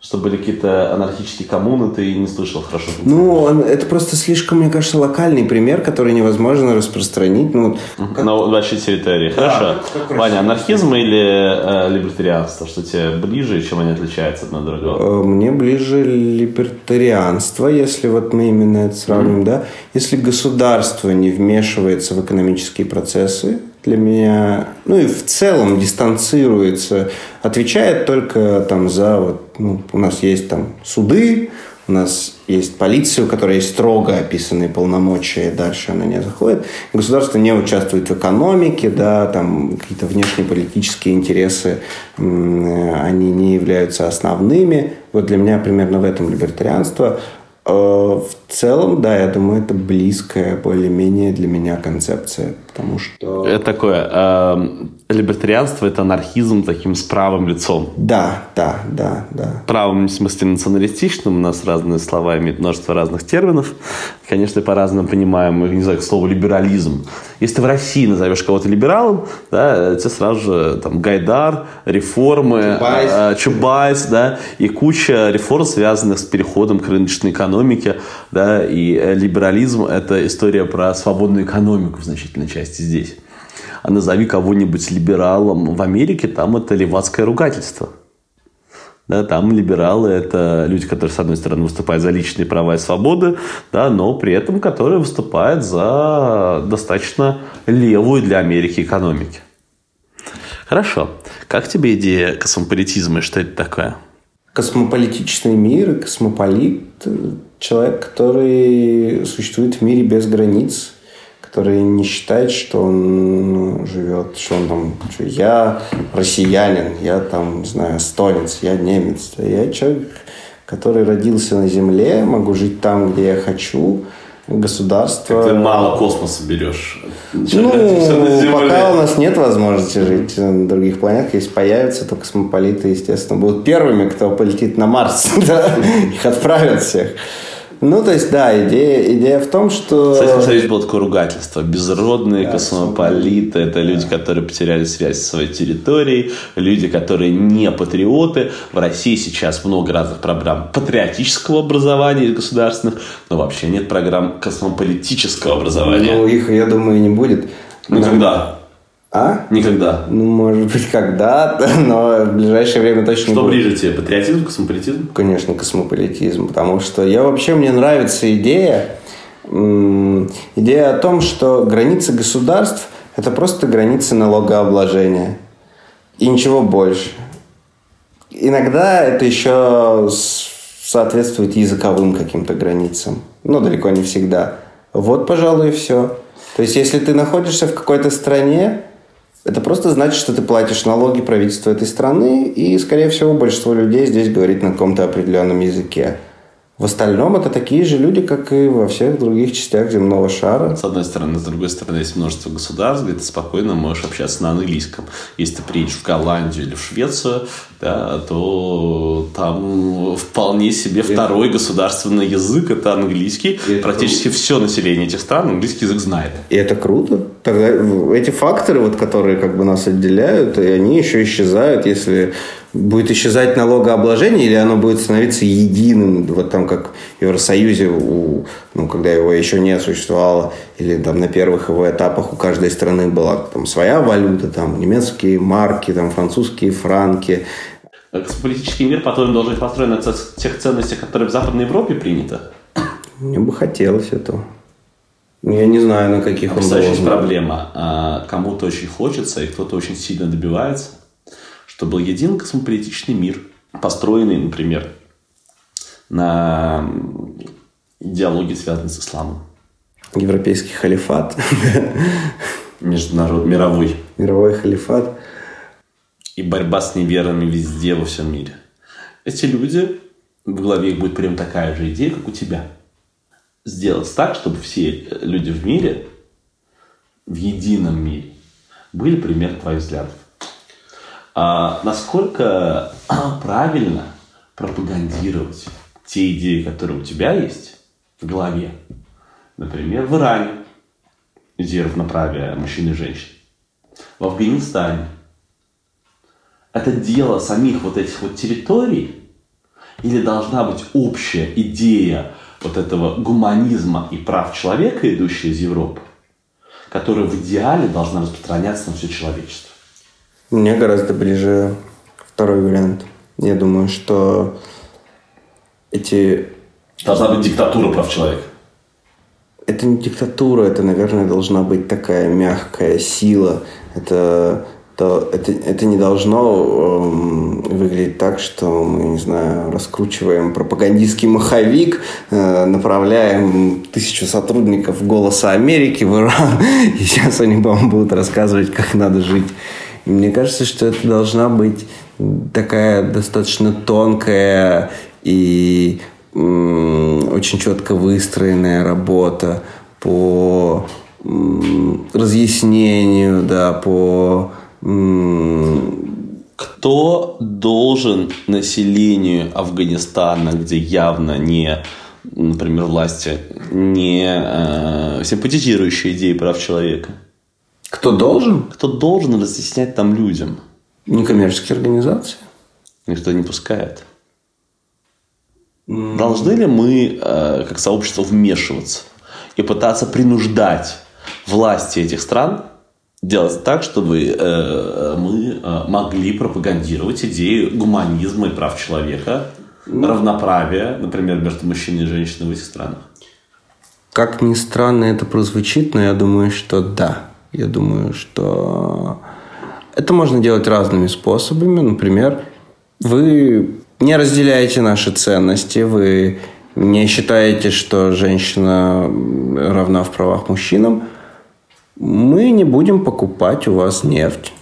[SPEAKER 1] что были какие-то анархические коммуны, ты не слышал хорошо?
[SPEAKER 2] Ну, это просто слишком, мне кажется, локальный пример, который невозможно распространить. Ну,
[SPEAKER 1] как... На большой территории. Хорошо. Да, Ваня, анархизм или э, либертарианство? Что тебе ближе и чем они отличаются одно от другого?
[SPEAKER 2] Э, мне ближе либертарианство, если вот мы именно это сравним, mm-hmm. да. Если государство не вмешивается в экономические процессы, для меня, ну и в целом дистанцируется, отвечает только там за вот, ну, у нас есть там суды, у нас есть полиция, у которой есть строго описанные полномочия, и дальше она не заходит. Государство не участвует в экономике, да, там какие-то внешнеполитические интересы, они не являются основными. Вот для меня примерно в этом либертарианство. Э, в целом, да, я думаю, это близкая более-менее для меня концепция, потому что...
[SPEAKER 1] Это такое, э, Либертарианство – это анархизм таким с правым лицом.
[SPEAKER 2] Да, да, да, да.
[SPEAKER 1] Правым, в смысле, националистичным. У нас разные слова имеют множество разных терминов. Конечно, по-разному понимаем, не знаю, слово «либерализм». Если ты в России назовешь кого-то либералом, да, тебе сразу же там Гайдар, реформы, Чубайс, э, Чубайс да, и куча реформ, связанных с переходом к рыночной экономике. Да, и э, либерализм – это история про свободную экономику в значительной части здесь а назови кого-нибудь либералом в Америке, там это левацкое ругательство. Да, там либералы – это люди, которые, с одной стороны, выступают за личные права и свободы, да, но при этом которые выступают за достаточно левую для Америки экономики. Хорошо. Как тебе идея космополитизма и что это такое?
[SPEAKER 2] Космополитичный мир, космополит – человек, который существует в мире без границ – который не считает, что он ну, живет, что он там, что я россиянин, я там, не знаю, эстонец, я немец. Я человек, который родился на Земле, могу жить там, где я хочу, государство...
[SPEAKER 1] ты мало космоса берешь.
[SPEAKER 2] Ну, пока у нас нет возможности жить на других планетах, если появятся, то космополиты, естественно, будут первыми, кто полетит на Марс. Их отправят всех. Ну, то есть, да, идея, идея в том, что...
[SPEAKER 1] В Советском Союзе было такое ругательство. Безродные да, космополиты – это люди, которые потеряли связь со своей территорией, люди, которые не патриоты. В России сейчас много разных программ патриотического образования государственных, но вообще нет программ космополитического образования.
[SPEAKER 2] Ну, их, я думаю, не будет.
[SPEAKER 1] Ну, когда?
[SPEAKER 2] А?
[SPEAKER 1] Никогда.
[SPEAKER 2] Ну, может быть, когда-то, но в ближайшее время точно
[SPEAKER 1] Что будет. ближе тебе, патриотизм, космополитизм?
[SPEAKER 2] Конечно, космополитизм, потому что я вообще, мне нравится идея, идея о том, что границы государств – это просто границы налогообложения. И ничего больше. Иногда это еще соответствует языковым каким-то границам, но далеко не всегда. Вот, пожалуй, и все. То есть, если ты находишься в какой-то стране, это просто значит, что ты платишь налоги правительству этой страны, и, скорее всего, большинство людей здесь говорит на каком-то определенном языке. В остальном это такие же люди, как и во всех других частях земного шара.
[SPEAKER 1] С одной стороны. С другой стороны, есть множество государств, где ты спокойно можешь общаться на английском. Если ты приедешь в Голландию или в Швецию, да, то там вполне себе второй государственный язык – это английский. И Практически это... все население этих стран английский язык знает.
[SPEAKER 2] И это круто. Тогда эти факторы, вот, которые как бы нас отделяют, и они еще исчезают, если будет исчезать налогообложение или оно будет становиться единым, вот там как в Евросоюзе, у, ну, когда его еще не существовало, или там на первых его этапах у каждой страны была там своя валюта, там немецкие марки, там французские франки.
[SPEAKER 1] Политический мир, по-твоему, должен быть построен на тех ценностях, которые в Западной Европе приняты?
[SPEAKER 2] Мне бы хотелось этого. Я не знаю, на каких он
[SPEAKER 1] должен. проблема. А, кому-то очень хочется, и кто-то очень сильно добивается что был един космополитичный мир, построенный, например, на идеологии, связанной с исламом.
[SPEAKER 2] Европейский халифат.
[SPEAKER 1] Международный, мировой.
[SPEAKER 2] Мировой халифат.
[SPEAKER 1] И борьба с неверными везде, во всем мире. Эти люди, в голове их будет прям такая же идея, как у тебя. Сделать так, чтобы все люди в мире, в едином мире, были пример твоих взглядов. А насколько правильно пропагандировать те идеи, которые у тебя есть в голове? Например, в Иране идея равноправия мужчин и женщин. В Афганистане. Это дело самих вот этих вот территорий? Или должна быть общая идея вот этого гуманизма и прав человека, идущая из Европы, которая в идеале должна распространяться на все человечество?
[SPEAKER 2] Мне гораздо ближе второй вариант. Я думаю, что эти...
[SPEAKER 1] Должна быть диктатура прав человека.
[SPEAKER 2] Это не диктатура, это, наверное, должна быть такая мягкая сила. Это, то, это, это не должно эм, выглядеть так, что мы, не знаю, раскручиваем пропагандистский маховик, э, направляем тысячу сотрудников «Голоса Америки» в Иран, и сейчас они вам будут рассказывать, как надо жить. И мне кажется, что это должна быть такая достаточно тонкая и очень четко выстроенная работа по разъяснению, да, по
[SPEAKER 1] Кто должен населению Афганистана, где явно не, например, власти, не э, симпатизирующие идеи прав человека?
[SPEAKER 2] Кто должен?
[SPEAKER 1] Кто должен разъяснять там людям?
[SPEAKER 2] Некоммерческие организации.
[SPEAKER 1] Никто не пускает. Должны ли мы, э, как сообщество, вмешиваться и пытаться принуждать власти этих стран делать так, чтобы э, мы э, могли пропагандировать идеи гуманизма и прав человека, ну, равноправия, например, между мужчиной и женщиной в этих странах?
[SPEAKER 2] Как ни странно это прозвучит, но я думаю, что да. Я думаю, что это можно делать разными способами. Например, вы не разделяете наши ценности, вы не считаете, что женщина равна в правах мужчинам, мы не будем покупать у вас нефть.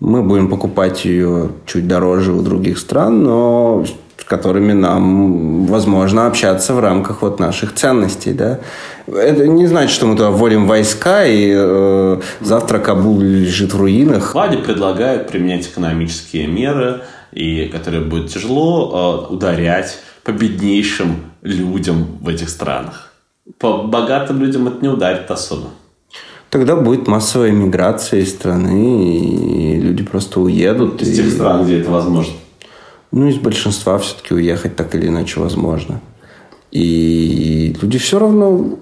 [SPEAKER 2] Мы будем покупать ее чуть дороже у других стран, но которыми нам возможно общаться в рамках вот наших ценностей. Да? Это не значит, что мы туда вводим войска, и э, завтра Кабул лежит в руинах.
[SPEAKER 1] Влади предлагают применять экономические меры, и которые будет тяжело э, ударять по беднейшим людям в этих странах. По богатым людям это не ударит особо.
[SPEAKER 2] Тогда будет массовая миграция из страны, и люди просто уедут.
[SPEAKER 1] Из и... тех стран, где это возможно.
[SPEAKER 2] Ну, из большинства все-таки уехать так или иначе возможно. И люди все равно,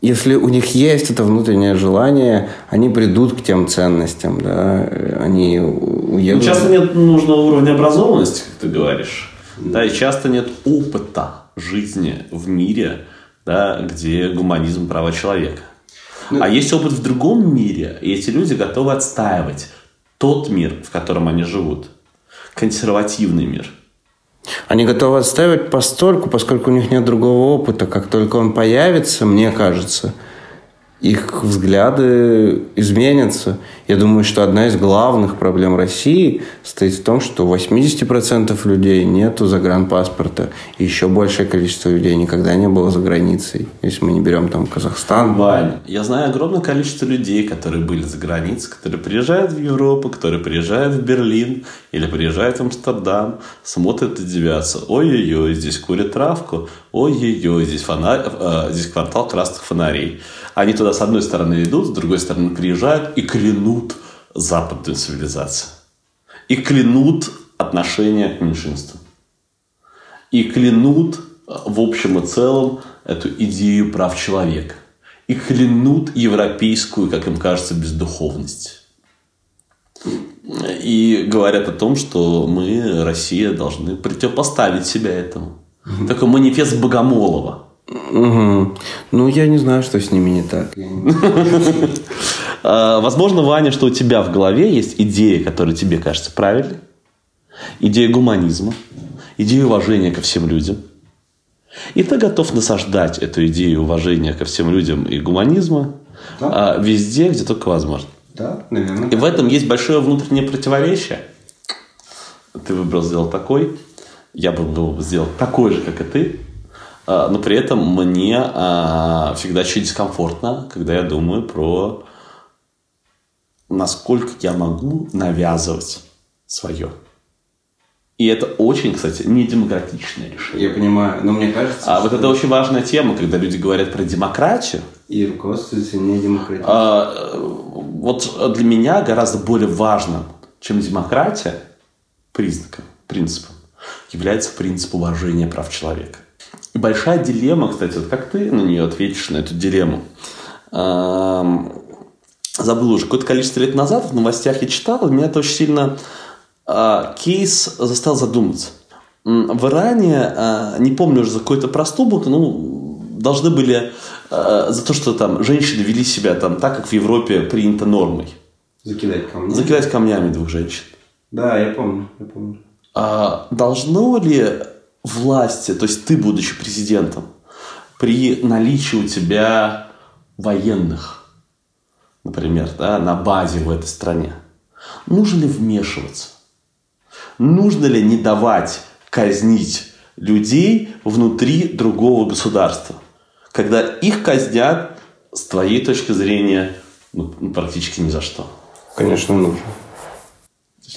[SPEAKER 2] если у них есть это внутреннее желание, они придут к тем ценностям, да, они уедут.
[SPEAKER 1] Ну, часто нет нужного уровня образованности, как ты говоришь. Да, и часто нет опыта жизни в мире, да, где гуманизм права человека. Ну, а есть опыт в другом мире, и эти люди готовы отстаивать тот мир, в котором они живут. Консервативный мир.
[SPEAKER 2] Они готовы отстаивать постольку, поскольку у них нет другого опыта. Как только он появится, мне кажется, их взгляды изменятся. Я думаю, что одна из главных проблем России стоит в том, что у 80% людей нету загранпаспорта. И еще большее количество людей никогда не было за границей. Если мы не берем там Казахстан.
[SPEAKER 1] Вань, я знаю огромное количество людей, которые были за границей, которые приезжают в Европу, которые приезжают в Берлин или приезжают в Амстердам, смотрят и удивятся. Ой-ой-ой, здесь курят травку. Ой-ой-ой, здесь, фонарь, э, здесь квартал красных фонарей. Они туда с одной стороны идут, с другой стороны приезжают и клянут западную цивилизацию. И клянут отношения к меньшинству. И клянут в общем и целом эту идею прав человека. И клянут европейскую, как им кажется, бездуховность. И говорят о том, что мы, Россия, должны противопоставить себя этому. Такой манифест Богомолова.
[SPEAKER 2] Угу. Ну, я не знаю, что с ними не так.
[SPEAKER 1] А, возможно, Ваня, что у тебя в голове есть идея, которая тебе кажется правильной. Идея гуманизма. Идея уважения ко всем людям. И ты готов насаждать эту идею уважения ко всем людям и гуманизма да. А, везде, где только возможно.
[SPEAKER 2] Да, наверное.
[SPEAKER 1] И в этом есть большое внутреннее противоречие. Ты выбрал сделать такой, я бы сделал такой же, как и ты. А, но при этом мне а, всегда очень дискомфортно, когда я думаю про насколько я могу навязывать свое. И это очень, кстати, не демократичное решение.
[SPEAKER 2] Я понимаю, но мне кажется...
[SPEAKER 1] А вот это очень важная тема, когда люди говорят про демократию.
[SPEAKER 2] И руководствуются не демократией.
[SPEAKER 1] А, вот для меня гораздо более важным, чем демократия, признаком, принципом, является принцип уважения прав человека. Большая дилемма, кстати, вот как ты на нее ответишь, на эту дилемму. Забыл уже, какое-то количество лет назад в новостях я читал, и меня это очень сильно а, кейс заставил задуматься. В Иране, а, не помню уже за какой-то проступок, ну, должны были а, за то, что там женщины вели себя там так, как в Европе принято нормой.
[SPEAKER 2] Закидать камнями?
[SPEAKER 1] Закидать камнями двух женщин.
[SPEAKER 2] Да, я помню, я помню.
[SPEAKER 1] А должно ли власти, то есть ты, будучи президентом, при наличии у тебя военных, например, да, на базе в этой стране, нужно ли вмешиваться? Нужно ли не давать казнить людей внутри другого государства, когда их казнят с твоей точки зрения ну, практически ни за что?
[SPEAKER 2] Конечно, нужно.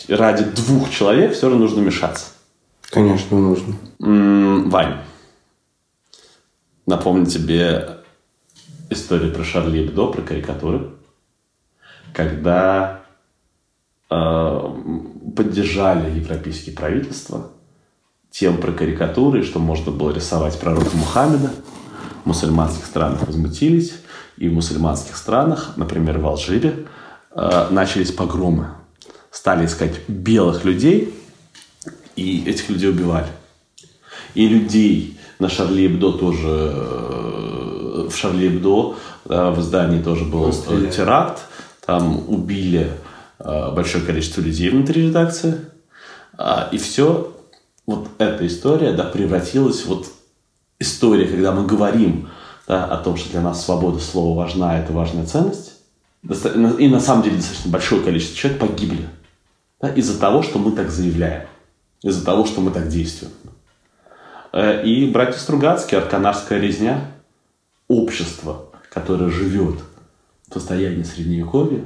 [SPEAKER 1] ради двух человек все равно нужно мешаться.
[SPEAKER 2] Конечно, нужно.
[SPEAKER 1] Вань, напомню тебе историю про Шарли Эбдо, про карикатуры, когда э, поддержали европейские правительства тем про карикатуры, что можно было рисовать пророка Мухаммеда. В мусульманских странах возмутились, и в мусульманских странах, например, в Алжире, э, начались погромы. Стали искать белых людей, и этих людей убивали. И людей на Шарли Эбдо тоже, э, в Шарли Эбдо да, в здании тоже был
[SPEAKER 2] Стреляли.
[SPEAKER 1] теракт. Там убили э, большое количество людей внутри редакции. А, И все, вот эта история, да, превратилась вот история, когда мы говорим да, о том, что для нас свобода слова важна, это важная ценность. И на самом деле достаточно большое количество человек погибли да, из-за того, что мы так заявляем, из-за того, что мы так действуем. Э, И братья Стругацкие, арканарская резня, общество, которое живет в состоянии средневековья,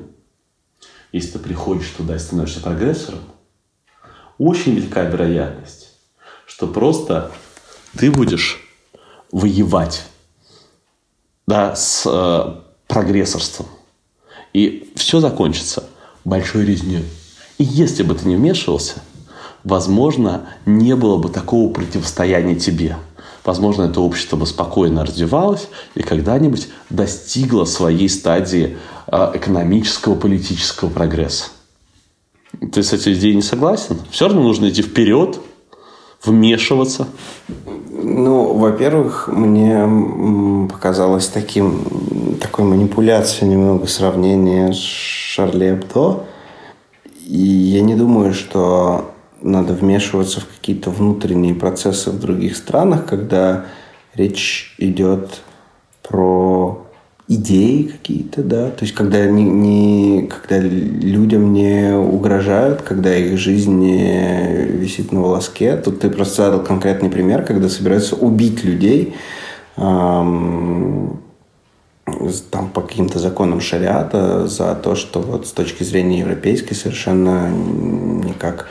[SPEAKER 1] если ты приходишь туда и становишься прогрессором, очень велика вероятность, что просто ты будешь воевать да, с э, прогрессорством. И все закончится большой резней. И если бы ты не вмешивался, возможно, не было бы такого противостояния тебе. Возможно, это общество бы спокойно развивалось и когда-нибудь достигло своей стадии э, экономического, политического прогресса. Ты с этой идеей не согласен? Все равно нужно идти вперед, вмешиваться.
[SPEAKER 2] Ну, во-первых, мне показалось таким, такой манипуляцией немного сравнение с Шарли Эбдо. И я не думаю, что надо вмешиваться в какие-то внутренние процессы в других странах, когда речь идет про идеи какие-то, да, то есть когда, не, не, когда людям не угрожают, когда их жизнь не висит на волоске. Тут ты просто задал конкретный пример, когда собираются убить людей эм, там по каким-то законам шариата за то, что вот с точки зрения европейской совершенно никак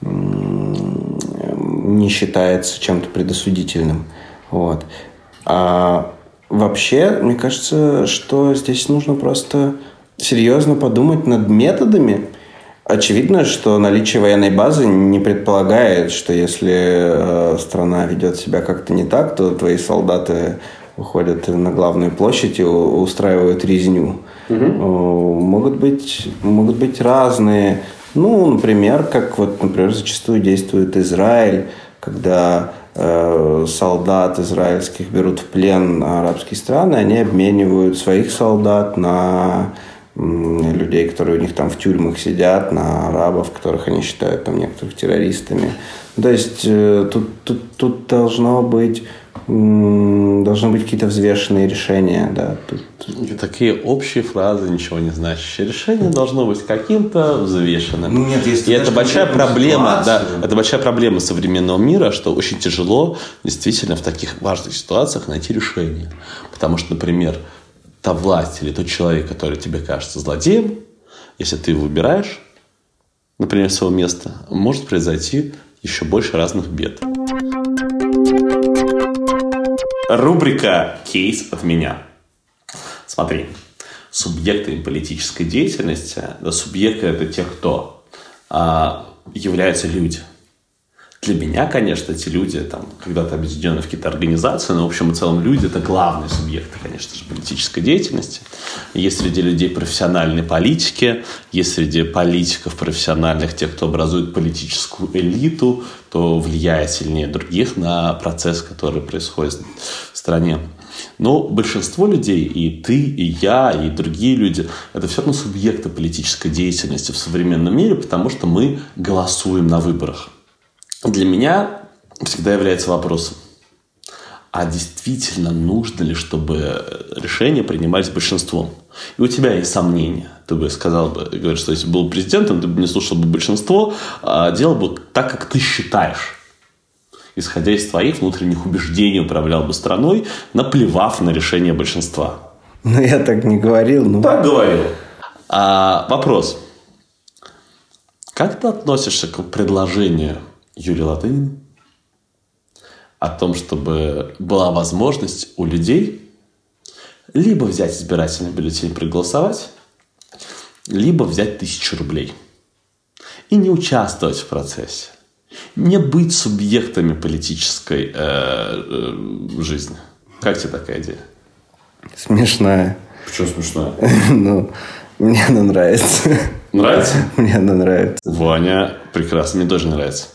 [SPEAKER 2] не считается чем-то предосудительным. Вот. А вообще, мне кажется, что здесь нужно просто серьезно подумать над методами. Очевидно, что наличие военной базы не предполагает, что если э, страна ведет себя как-то не так, то твои солдаты выходят на главную площадь и устраивают резню. Э, Могут быть, могут быть разные. Ну, например, как вот, например, зачастую действует Израиль, когда э, солдат израильских берут в плен арабские страны, они обменивают своих солдат на м, людей, которые у них там в тюрьмах сидят, на арабов, которых они считают там некоторых террористами. То есть э, тут, тут, тут должно быть должны быть какие-то взвешенные решения, да. Тут,
[SPEAKER 1] И такие общие фразы, ничего не значащие. Решение должно быть каким-то взвешенным.
[SPEAKER 2] Ну, нет, если
[SPEAKER 1] И это большая проблема, да,
[SPEAKER 2] ситуацию.
[SPEAKER 1] это большая проблема современного мира, что очень тяжело действительно в таких важных ситуациях найти решение. Потому что, например, та власть или тот человек, который тебе кажется злодеем, если ты его выбираешь, например, своего места, может произойти еще больше разных бед. Рубрика «Кейс от меня». Смотри, субъектами политической деятельности, да, субъекты – это те, кто а, являются люди. Для меня, конечно, эти люди, там, когда-то объединены в какие-то организации, но, в общем и целом, люди – это главные субъекты, конечно же, политической деятельности. Есть среди людей профессиональные политики, есть среди политиков профессиональных те, кто образует политическую элиту, то влияет сильнее других на процесс, который происходит в стране. Но большинство людей, и ты, и я, и другие люди, это все равно субъекты политической деятельности в современном мире, потому что мы голосуем на выборах. Для меня всегда является вопросом, а действительно нужно ли, чтобы решения принимались большинством? И у тебя есть сомнения. Ты бы сказал бы, говоришь, что если бы был президентом, ты бы не слушал бы большинство, а делал бы так, как ты считаешь исходя из твоих внутренних убеждений, управлял бы страной, наплевав на решение большинства.
[SPEAKER 2] ну, я так не говорил, ну,
[SPEAKER 1] Так говорил. А, вопрос. Как ты относишься к предложению Юрия Латынина о том, чтобы была возможность у людей либо взять избирательный бюллетень и проголосовать, либо взять тысячу рублей и не участвовать в процессе, не быть субъектами политической э, э, жизни. Как тебе такая идея?
[SPEAKER 2] Смешная.
[SPEAKER 1] Почему смешная?
[SPEAKER 2] Ну, мне она нравится.
[SPEAKER 1] Нравится?
[SPEAKER 2] Мне она нравится.
[SPEAKER 1] Ваня прекрасно, мне тоже нравится.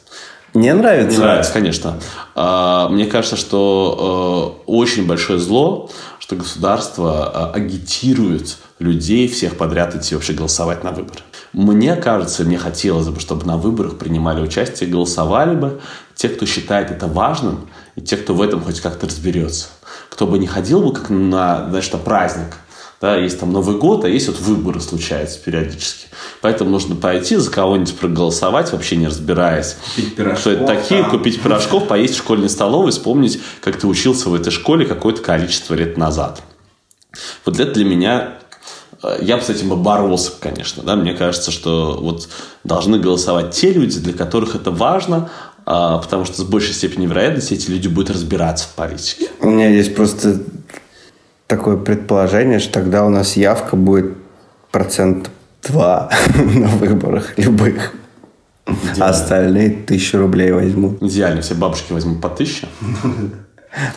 [SPEAKER 2] Не нравится?
[SPEAKER 1] Не нравится, конечно. А, мне кажется, что э, очень большое зло, что государство э, агитирует людей всех подряд идти вообще голосовать на выборы. Мне кажется, мне хотелось бы, чтобы на выборах принимали участие, голосовали бы те, кто считает это важным, и те, кто в этом хоть как-то разберется. Кто бы не ходил бы как на, знаешь, на праздник, да, есть там Новый год, а есть вот выборы случаются периодически. Поэтому нужно пойти за кого-нибудь проголосовать, вообще не разбираясь.
[SPEAKER 2] Купить пирожков,
[SPEAKER 1] кто это такие,
[SPEAKER 2] да.
[SPEAKER 1] купить пирожков, поесть в школьной столовой, вспомнить, как ты учился в этой школе какое-то количество лет назад. Вот это для меня э, я бы с этим боролся, конечно. Да? Мне кажется, что вот должны голосовать те люди, для которых это важно, а, потому что с большей степенью вероятности эти люди будут разбираться в политике.
[SPEAKER 2] У меня есть просто такое предположение, что тогда у нас явка будет процент 2 на выборах любых. А остальные тысячу рублей возьмут.
[SPEAKER 1] Идеально, все бабушки возьмут по тысяче.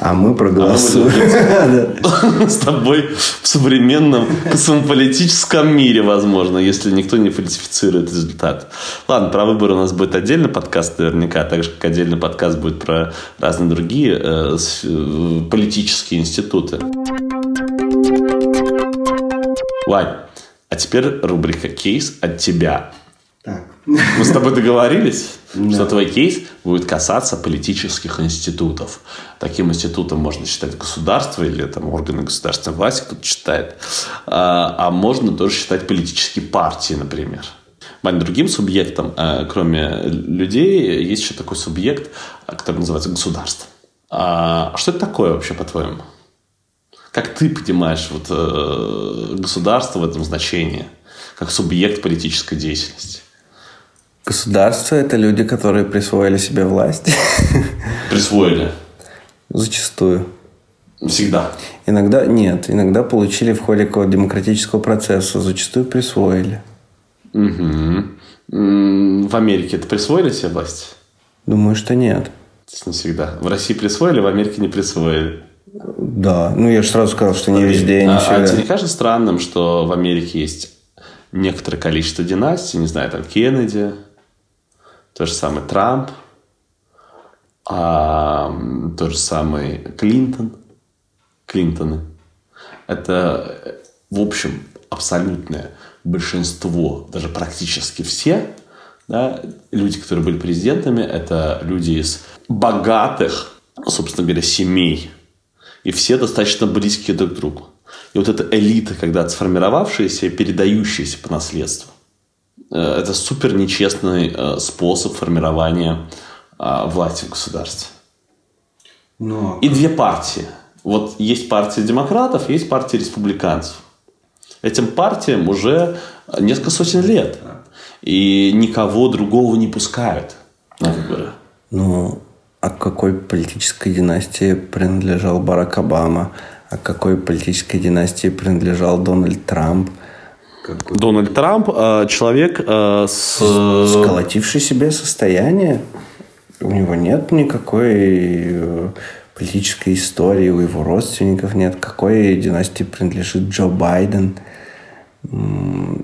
[SPEAKER 2] А мы проголосуем.
[SPEAKER 1] С тобой в современном космополитическом мире, возможно, если никто не фальсифицирует результат. Ладно, про выборы у нас будет отдельный подкаст наверняка, так же, как отдельный подкаст будет про разные другие э, э, политические институты. Вань, а теперь рубрика «Кейс от тебя».
[SPEAKER 2] Так.
[SPEAKER 1] Мы с тобой договорились, что твой кейс будет касаться политических институтов. Таким институтом можно считать государство или там, органы государственной власти, кто-то считает. А, а можно тоже считать политические партии, например. Вань, другим субъектом, э, кроме людей, есть еще такой субъект, который называется государство. А что это такое вообще, по-твоему? Как ты понимаешь вот, э, государство в этом значении, как субъект политической деятельности?
[SPEAKER 2] Государство – это люди, которые присвоили себе власть.
[SPEAKER 1] Присвоили.
[SPEAKER 2] Зачастую.
[SPEAKER 1] Всегда.
[SPEAKER 2] Иногда нет. Иногда получили в ходе какого-то демократического процесса. Зачастую присвоили.
[SPEAKER 1] М, В Америке это присвоили себе власть?
[SPEAKER 2] Думаю, что нет.
[SPEAKER 1] Не всегда. В России присвоили, в Америке не присвоили.
[SPEAKER 2] Да. Ну, я же сразу сказал, что не везде не
[SPEAKER 1] А- а тебе не кажется странным, что в Америке есть некоторое количество династий, не знаю, там Кеннеди, то же самое Трамп, а, тот же самый Клинтон, Клинтоны. Это, в общем, абсолютное большинство, даже практически все, да, люди, которые были президентами, это люди из богатых, собственно говоря, семей. И все достаточно близкие друг к другу. И вот эта элита, когда сформировавшаяся и передающаяся по наследству, э, это супер нечестный э, способ формирования а, власти в государстве.
[SPEAKER 2] Но
[SPEAKER 1] И две партии. Вот есть партия демократов, есть партия республиканцев. Этим партиям уже несколько сотен лет. И никого другого не пускают на выборы.
[SPEAKER 2] Ну, а к какой политической династии принадлежал Барак Обама? А к какой политической династии принадлежал Дональд Трамп? Какой...
[SPEAKER 1] Дональд Трамп э, человек э, с...
[SPEAKER 2] Сколотивший себе состояние. У него нет никакой э, политической истории, у его родственников нет. Какой династии принадлежит Джо Байден?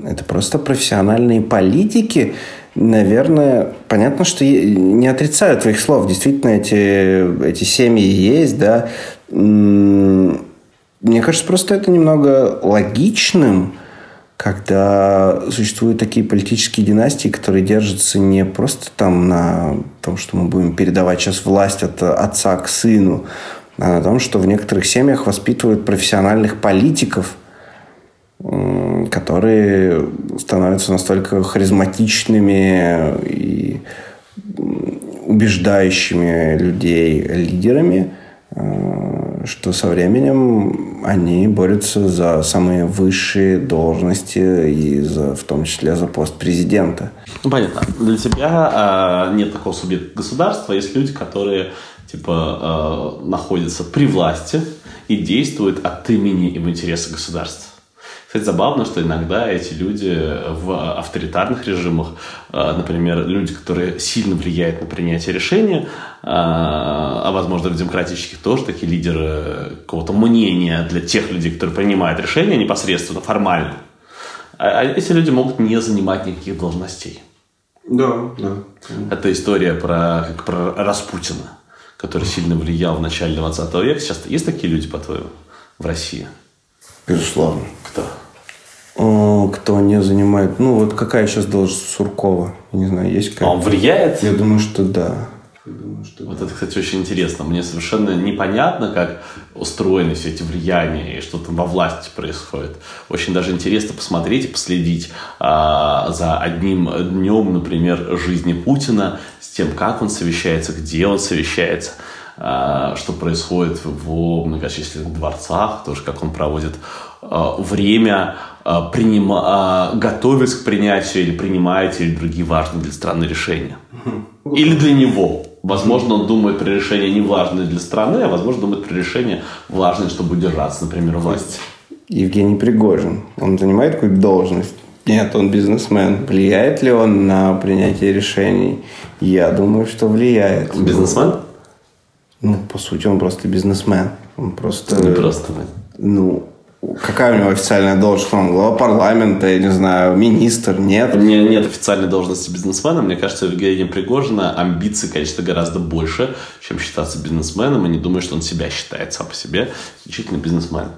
[SPEAKER 2] Это просто профессиональные политики. Наверное, понятно, что не отрицаю твоих слов. Действительно, эти, эти семьи есть, да. Мне кажется, просто это немного логичным, когда существуют такие политические династии, которые держатся не просто там на том, что мы будем передавать сейчас власть от отца к сыну, а на том, что в некоторых семьях воспитывают профессиональных политиков, которые становятся настолько харизматичными и убеждающими людей лидерами, э, что со временем они борются за самые высшие должности и за, в том числе за пост президента.
[SPEAKER 1] Ну, понятно. Для тебя э, нет такого субъекта государства. Есть люди, которые типа э, находятся при власти и действуют от имени и в интересах государства. Кстати, забавно, что иногда эти люди в авторитарных режимах, э, например, люди, которые сильно влияют на принятие решения, э, а, возможно, в демократических тоже такие лидеры какого-то мнения для тех людей, которые принимают решения непосредственно, формально. А, а эти люди могут не занимать никаких должностей.
[SPEAKER 2] Да, да.
[SPEAKER 1] Это история про, как про Распутина, который сильно влиял в начале 20 века. Сейчас есть такие люди, по-твоему, в России?
[SPEAKER 2] Безусловно.
[SPEAKER 1] Кто?
[SPEAKER 2] Кто не занимает... Ну, вот какая сейчас должность Суркова? Не знаю, есть
[SPEAKER 1] А он влияет?
[SPEAKER 2] Я думаю, что да.
[SPEAKER 1] думаю, что вот да. это, кстати, очень интересно. Мне совершенно непонятно, как устроены все эти влияния и что там во власти происходит. Очень даже интересно посмотреть и последить а, за одним днем, например, жизни Путина, с тем, как он совещается, где он совещается а, что происходит в многочисленных дворцах, тоже как он проводит время, а, принима, готовясь к принятию или принимает или другие важные для страны решения. Или для него. Возможно, он думает при решении не важное для страны, а возможно, думает при решении важное, чтобы удержаться, например, власти.
[SPEAKER 2] Евгений Пригожин. Он занимает какую-то должность? Нет, он бизнесмен. Влияет ли он на принятие решений? Я думаю, что влияет.
[SPEAKER 1] Бизнесмен?
[SPEAKER 2] Ну, по сути, он просто бизнесмен. Он просто...
[SPEAKER 1] Не просто.
[SPEAKER 2] Ну, Какая у него официальная должность? Он глава парламента, я не знаю, министр, нет?
[SPEAKER 1] У меня нет официальной должности бизнесмена. Мне кажется, у Евгения Пригожина амбиций, конечно, гораздо больше, чем считаться бизнесменом. И не думаю, что он себя считает сам по себе исключительно бизнесменом.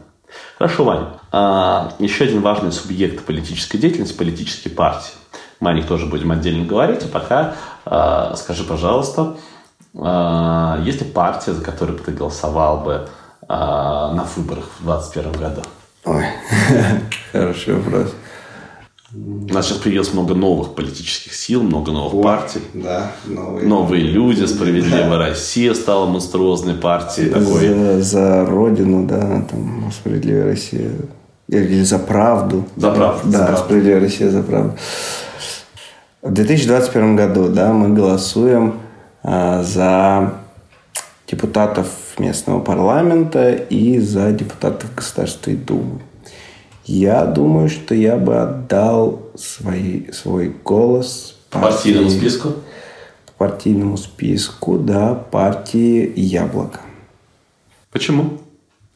[SPEAKER 1] Хорошо, Вань. А, еще один важный субъект политической деятельности – политические партии. Мы о них тоже будем отдельно говорить. А пока а, скажи, пожалуйста, а, есть ли партия, за которую бы ты голосовал бы а, на выборах в 2021 году?
[SPEAKER 2] Ой, хороший вопрос.
[SPEAKER 1] У нас сейчас появилось много новых политических сил, много новых О, партий.
[SPEAKER 2] Да,
[SPEAKER 1] новые. Новые люди, Справедливая да. Россия стала монструозной партией.
[SPEAKER 2] За, такой. за Родину, да, там Справедливая Россия. Или за правду.
[SPEAKER 1] За правду.
[SPEAKER 2] Да,
[SPEAKER 1] за правду.
[SPEAKER 2] Справедливая Россия за правду. В 2021 году, да, мы голосуем а, за депутатов местного парламента и за депутатов Государственной Думы. Я думаю, что я бы отдал свой, свой голос
[SPEAKER 1] по партийному списку?
[SPEAKER 2] По партийному списку, да, партии «Яблоко».
[SPEAKER 1] Почему?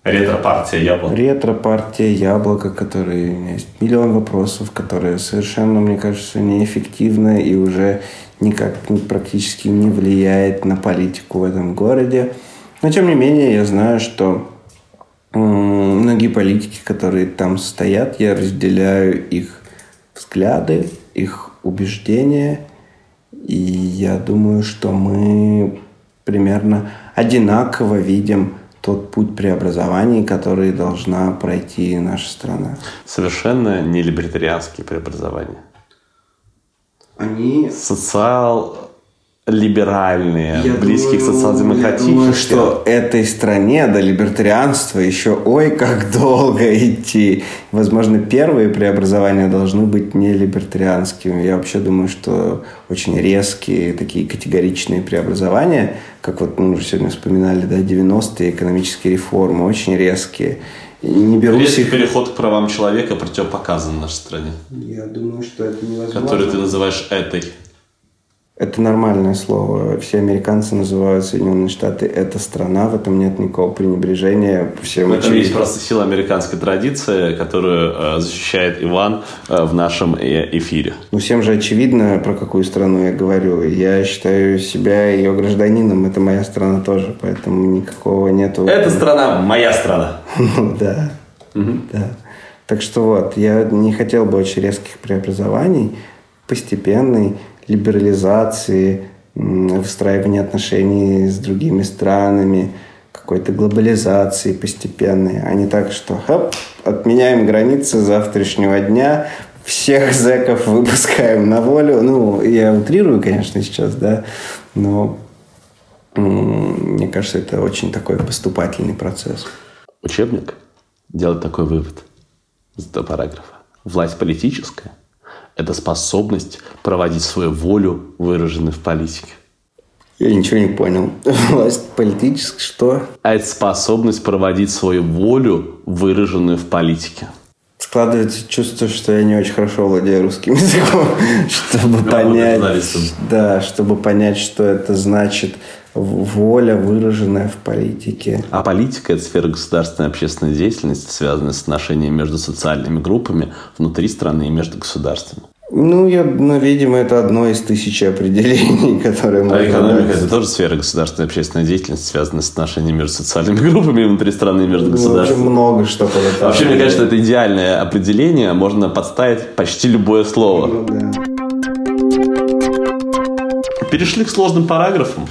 [SPEAKER 1] Ретро-партия «Яблоко».
[SPEAKER 2] Ретро-партия «Яблоко», которой у меня есть миллион вопросов, которая совершенно, мне кажется, неэффективна и уже никак практически не влияет на политику в этом городе. Но, тем не менее, я знаю, что многие политики, которые там стоят, я разделяю их взгляды, их убеждения. И я думаю, что мы примерно одинаково видим тот путь преобразований, который должна пройти наша страна.
[SPEAKER 1] Совершенно не либертарианские преобразования.
[SPEAKER 2] Они...
[SPEAKER 1] Социал либеральные, я близкие думаю, к социал-демократическим. Я думаю,
[SPEAKER 2] что этой стране до либертарианства еще ой как долго идти. Возможно, первые преобразования должны быть не либертарианскими. Я вообще думаю, что очень резкие, такие категоричные преобразования, как вот мы уже сегодня вспоминали, да, 90-е экономические реформы, очень резкие.
[SPEAKER 1] Не берусь Резкий их... переход к правам человека противопоказан в нашей стране.
[SPEAKER 2] Я думаю, что это невозможно.
[SPEAKER 1] Который ты называешь этой.
[SPEAKER 2] Это нормальное слово. Все американцы называют Соединенные Штаты «это страна», в этом нет никакого пренебрежения.
[SPEAKER 1] Всем в этом очевидно. есть просто сила американской традиции, которую э, защищает Иван э, в нашем э, эфире.
[SPEAKER 2] Ну, всем же очевидно, про какую страну я говорю. Я считаю себя ее гражданином, это моя страна тоже, поэтому никакого нету...
[SPEAKER 1] Эта страна моя страна.
[SPEAKER 2] Ну, да. Да. Так что вот, я не хотел бы очень резких преобразований, постепенный либерализации, выстраивания отношений с другими странами, какой-то глобализации постепенной, а не так, что хоп, отменяем границы завтрашнего дня, всех зэков выпускаем на волю. Ну, я утрирую, конечно, сейчас, да, но мне кажется, это очень такой поступательный процесс.
[SPEAKER 1] Учебник делать такой вывод из этого параграфа. Власть политическая – это способность проводить свою волю, выраженную в политике.
[SPEAKER 2] Я ничего не понял. Власть политическая что?
[SPEAKER 1] А это способность проводить свою волю, выраженную в политике.
[SPEAKER 2] Складывается чувство, что я не очень хорошо владею русским языком, чтобы понять, да, чтобы понять, что это значит воля, выраженная в политике.
[SPEAKER 1] А политика – это сфера государственной и общественной деятельности, связанная с отношениями между социальными группами внутри страны и между государствами.
[SPEAKER 2] Ну, я, ну, видимо, это одно из тысячи определений, которые
[SPEAKER 1] можно... А экономика – это тоже сфера государственной и общественной деятельности, связанная с отношениями между социальными группами внутри страны и между государствами.
[SPEAKER 2] Ну, много что
[SPEAKER 1] Вообще, мне кажется, это идеальное определение. Можно подставить почти любое слово. Ну, да. Перешли к сложным параграфам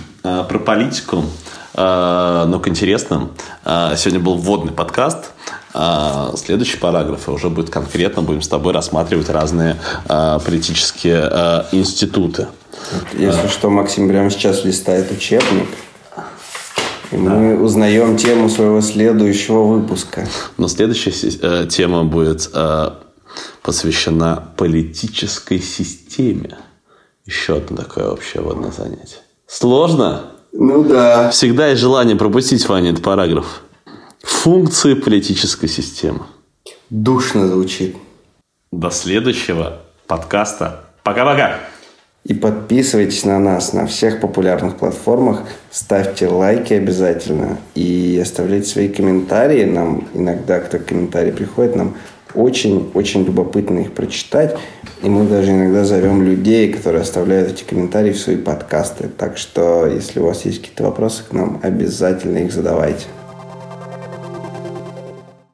[SPEAKER 1] про политику, э, но к интересным. Э, сегодня был вводный подкаст. Следующий параграф уже будет конкретно. Будем с тобой рассматривать разные политические институты.
[SPEAKER 2] Если что, Максим прямо сейчас листает учебник. И да. мы узнаем тему своего следующего выпуска.
[SPEAKER 1] Но следующая э, тема будет э, посвящена политической системе. Еще одно такое общее водное занятие. Сложно?
[SPEAKER 2] Ну да.
[SPEAKER 1] Всегда есть желание пропустить, Ваня, этот параграф. Функции политической системы.
[SPEAKER 2] Душно звучит.
[SPEAKER 1] До следующего подкаста. Пока-пока.
[SPEAKER 2] И подписывайтесь на нас на всех популярных платформах. Ставьте лайки обязательно. И оставляйте свои комментарии. Нам иногда, кто комментарий приходит, нам очень-очень любопытно их прочитать. И мы даже иногда зовем людей, которые оставляют эти комментарии в свои подкасты. Так что, если у вас есть какие-то вопросы к нам, обязательно их задавайте.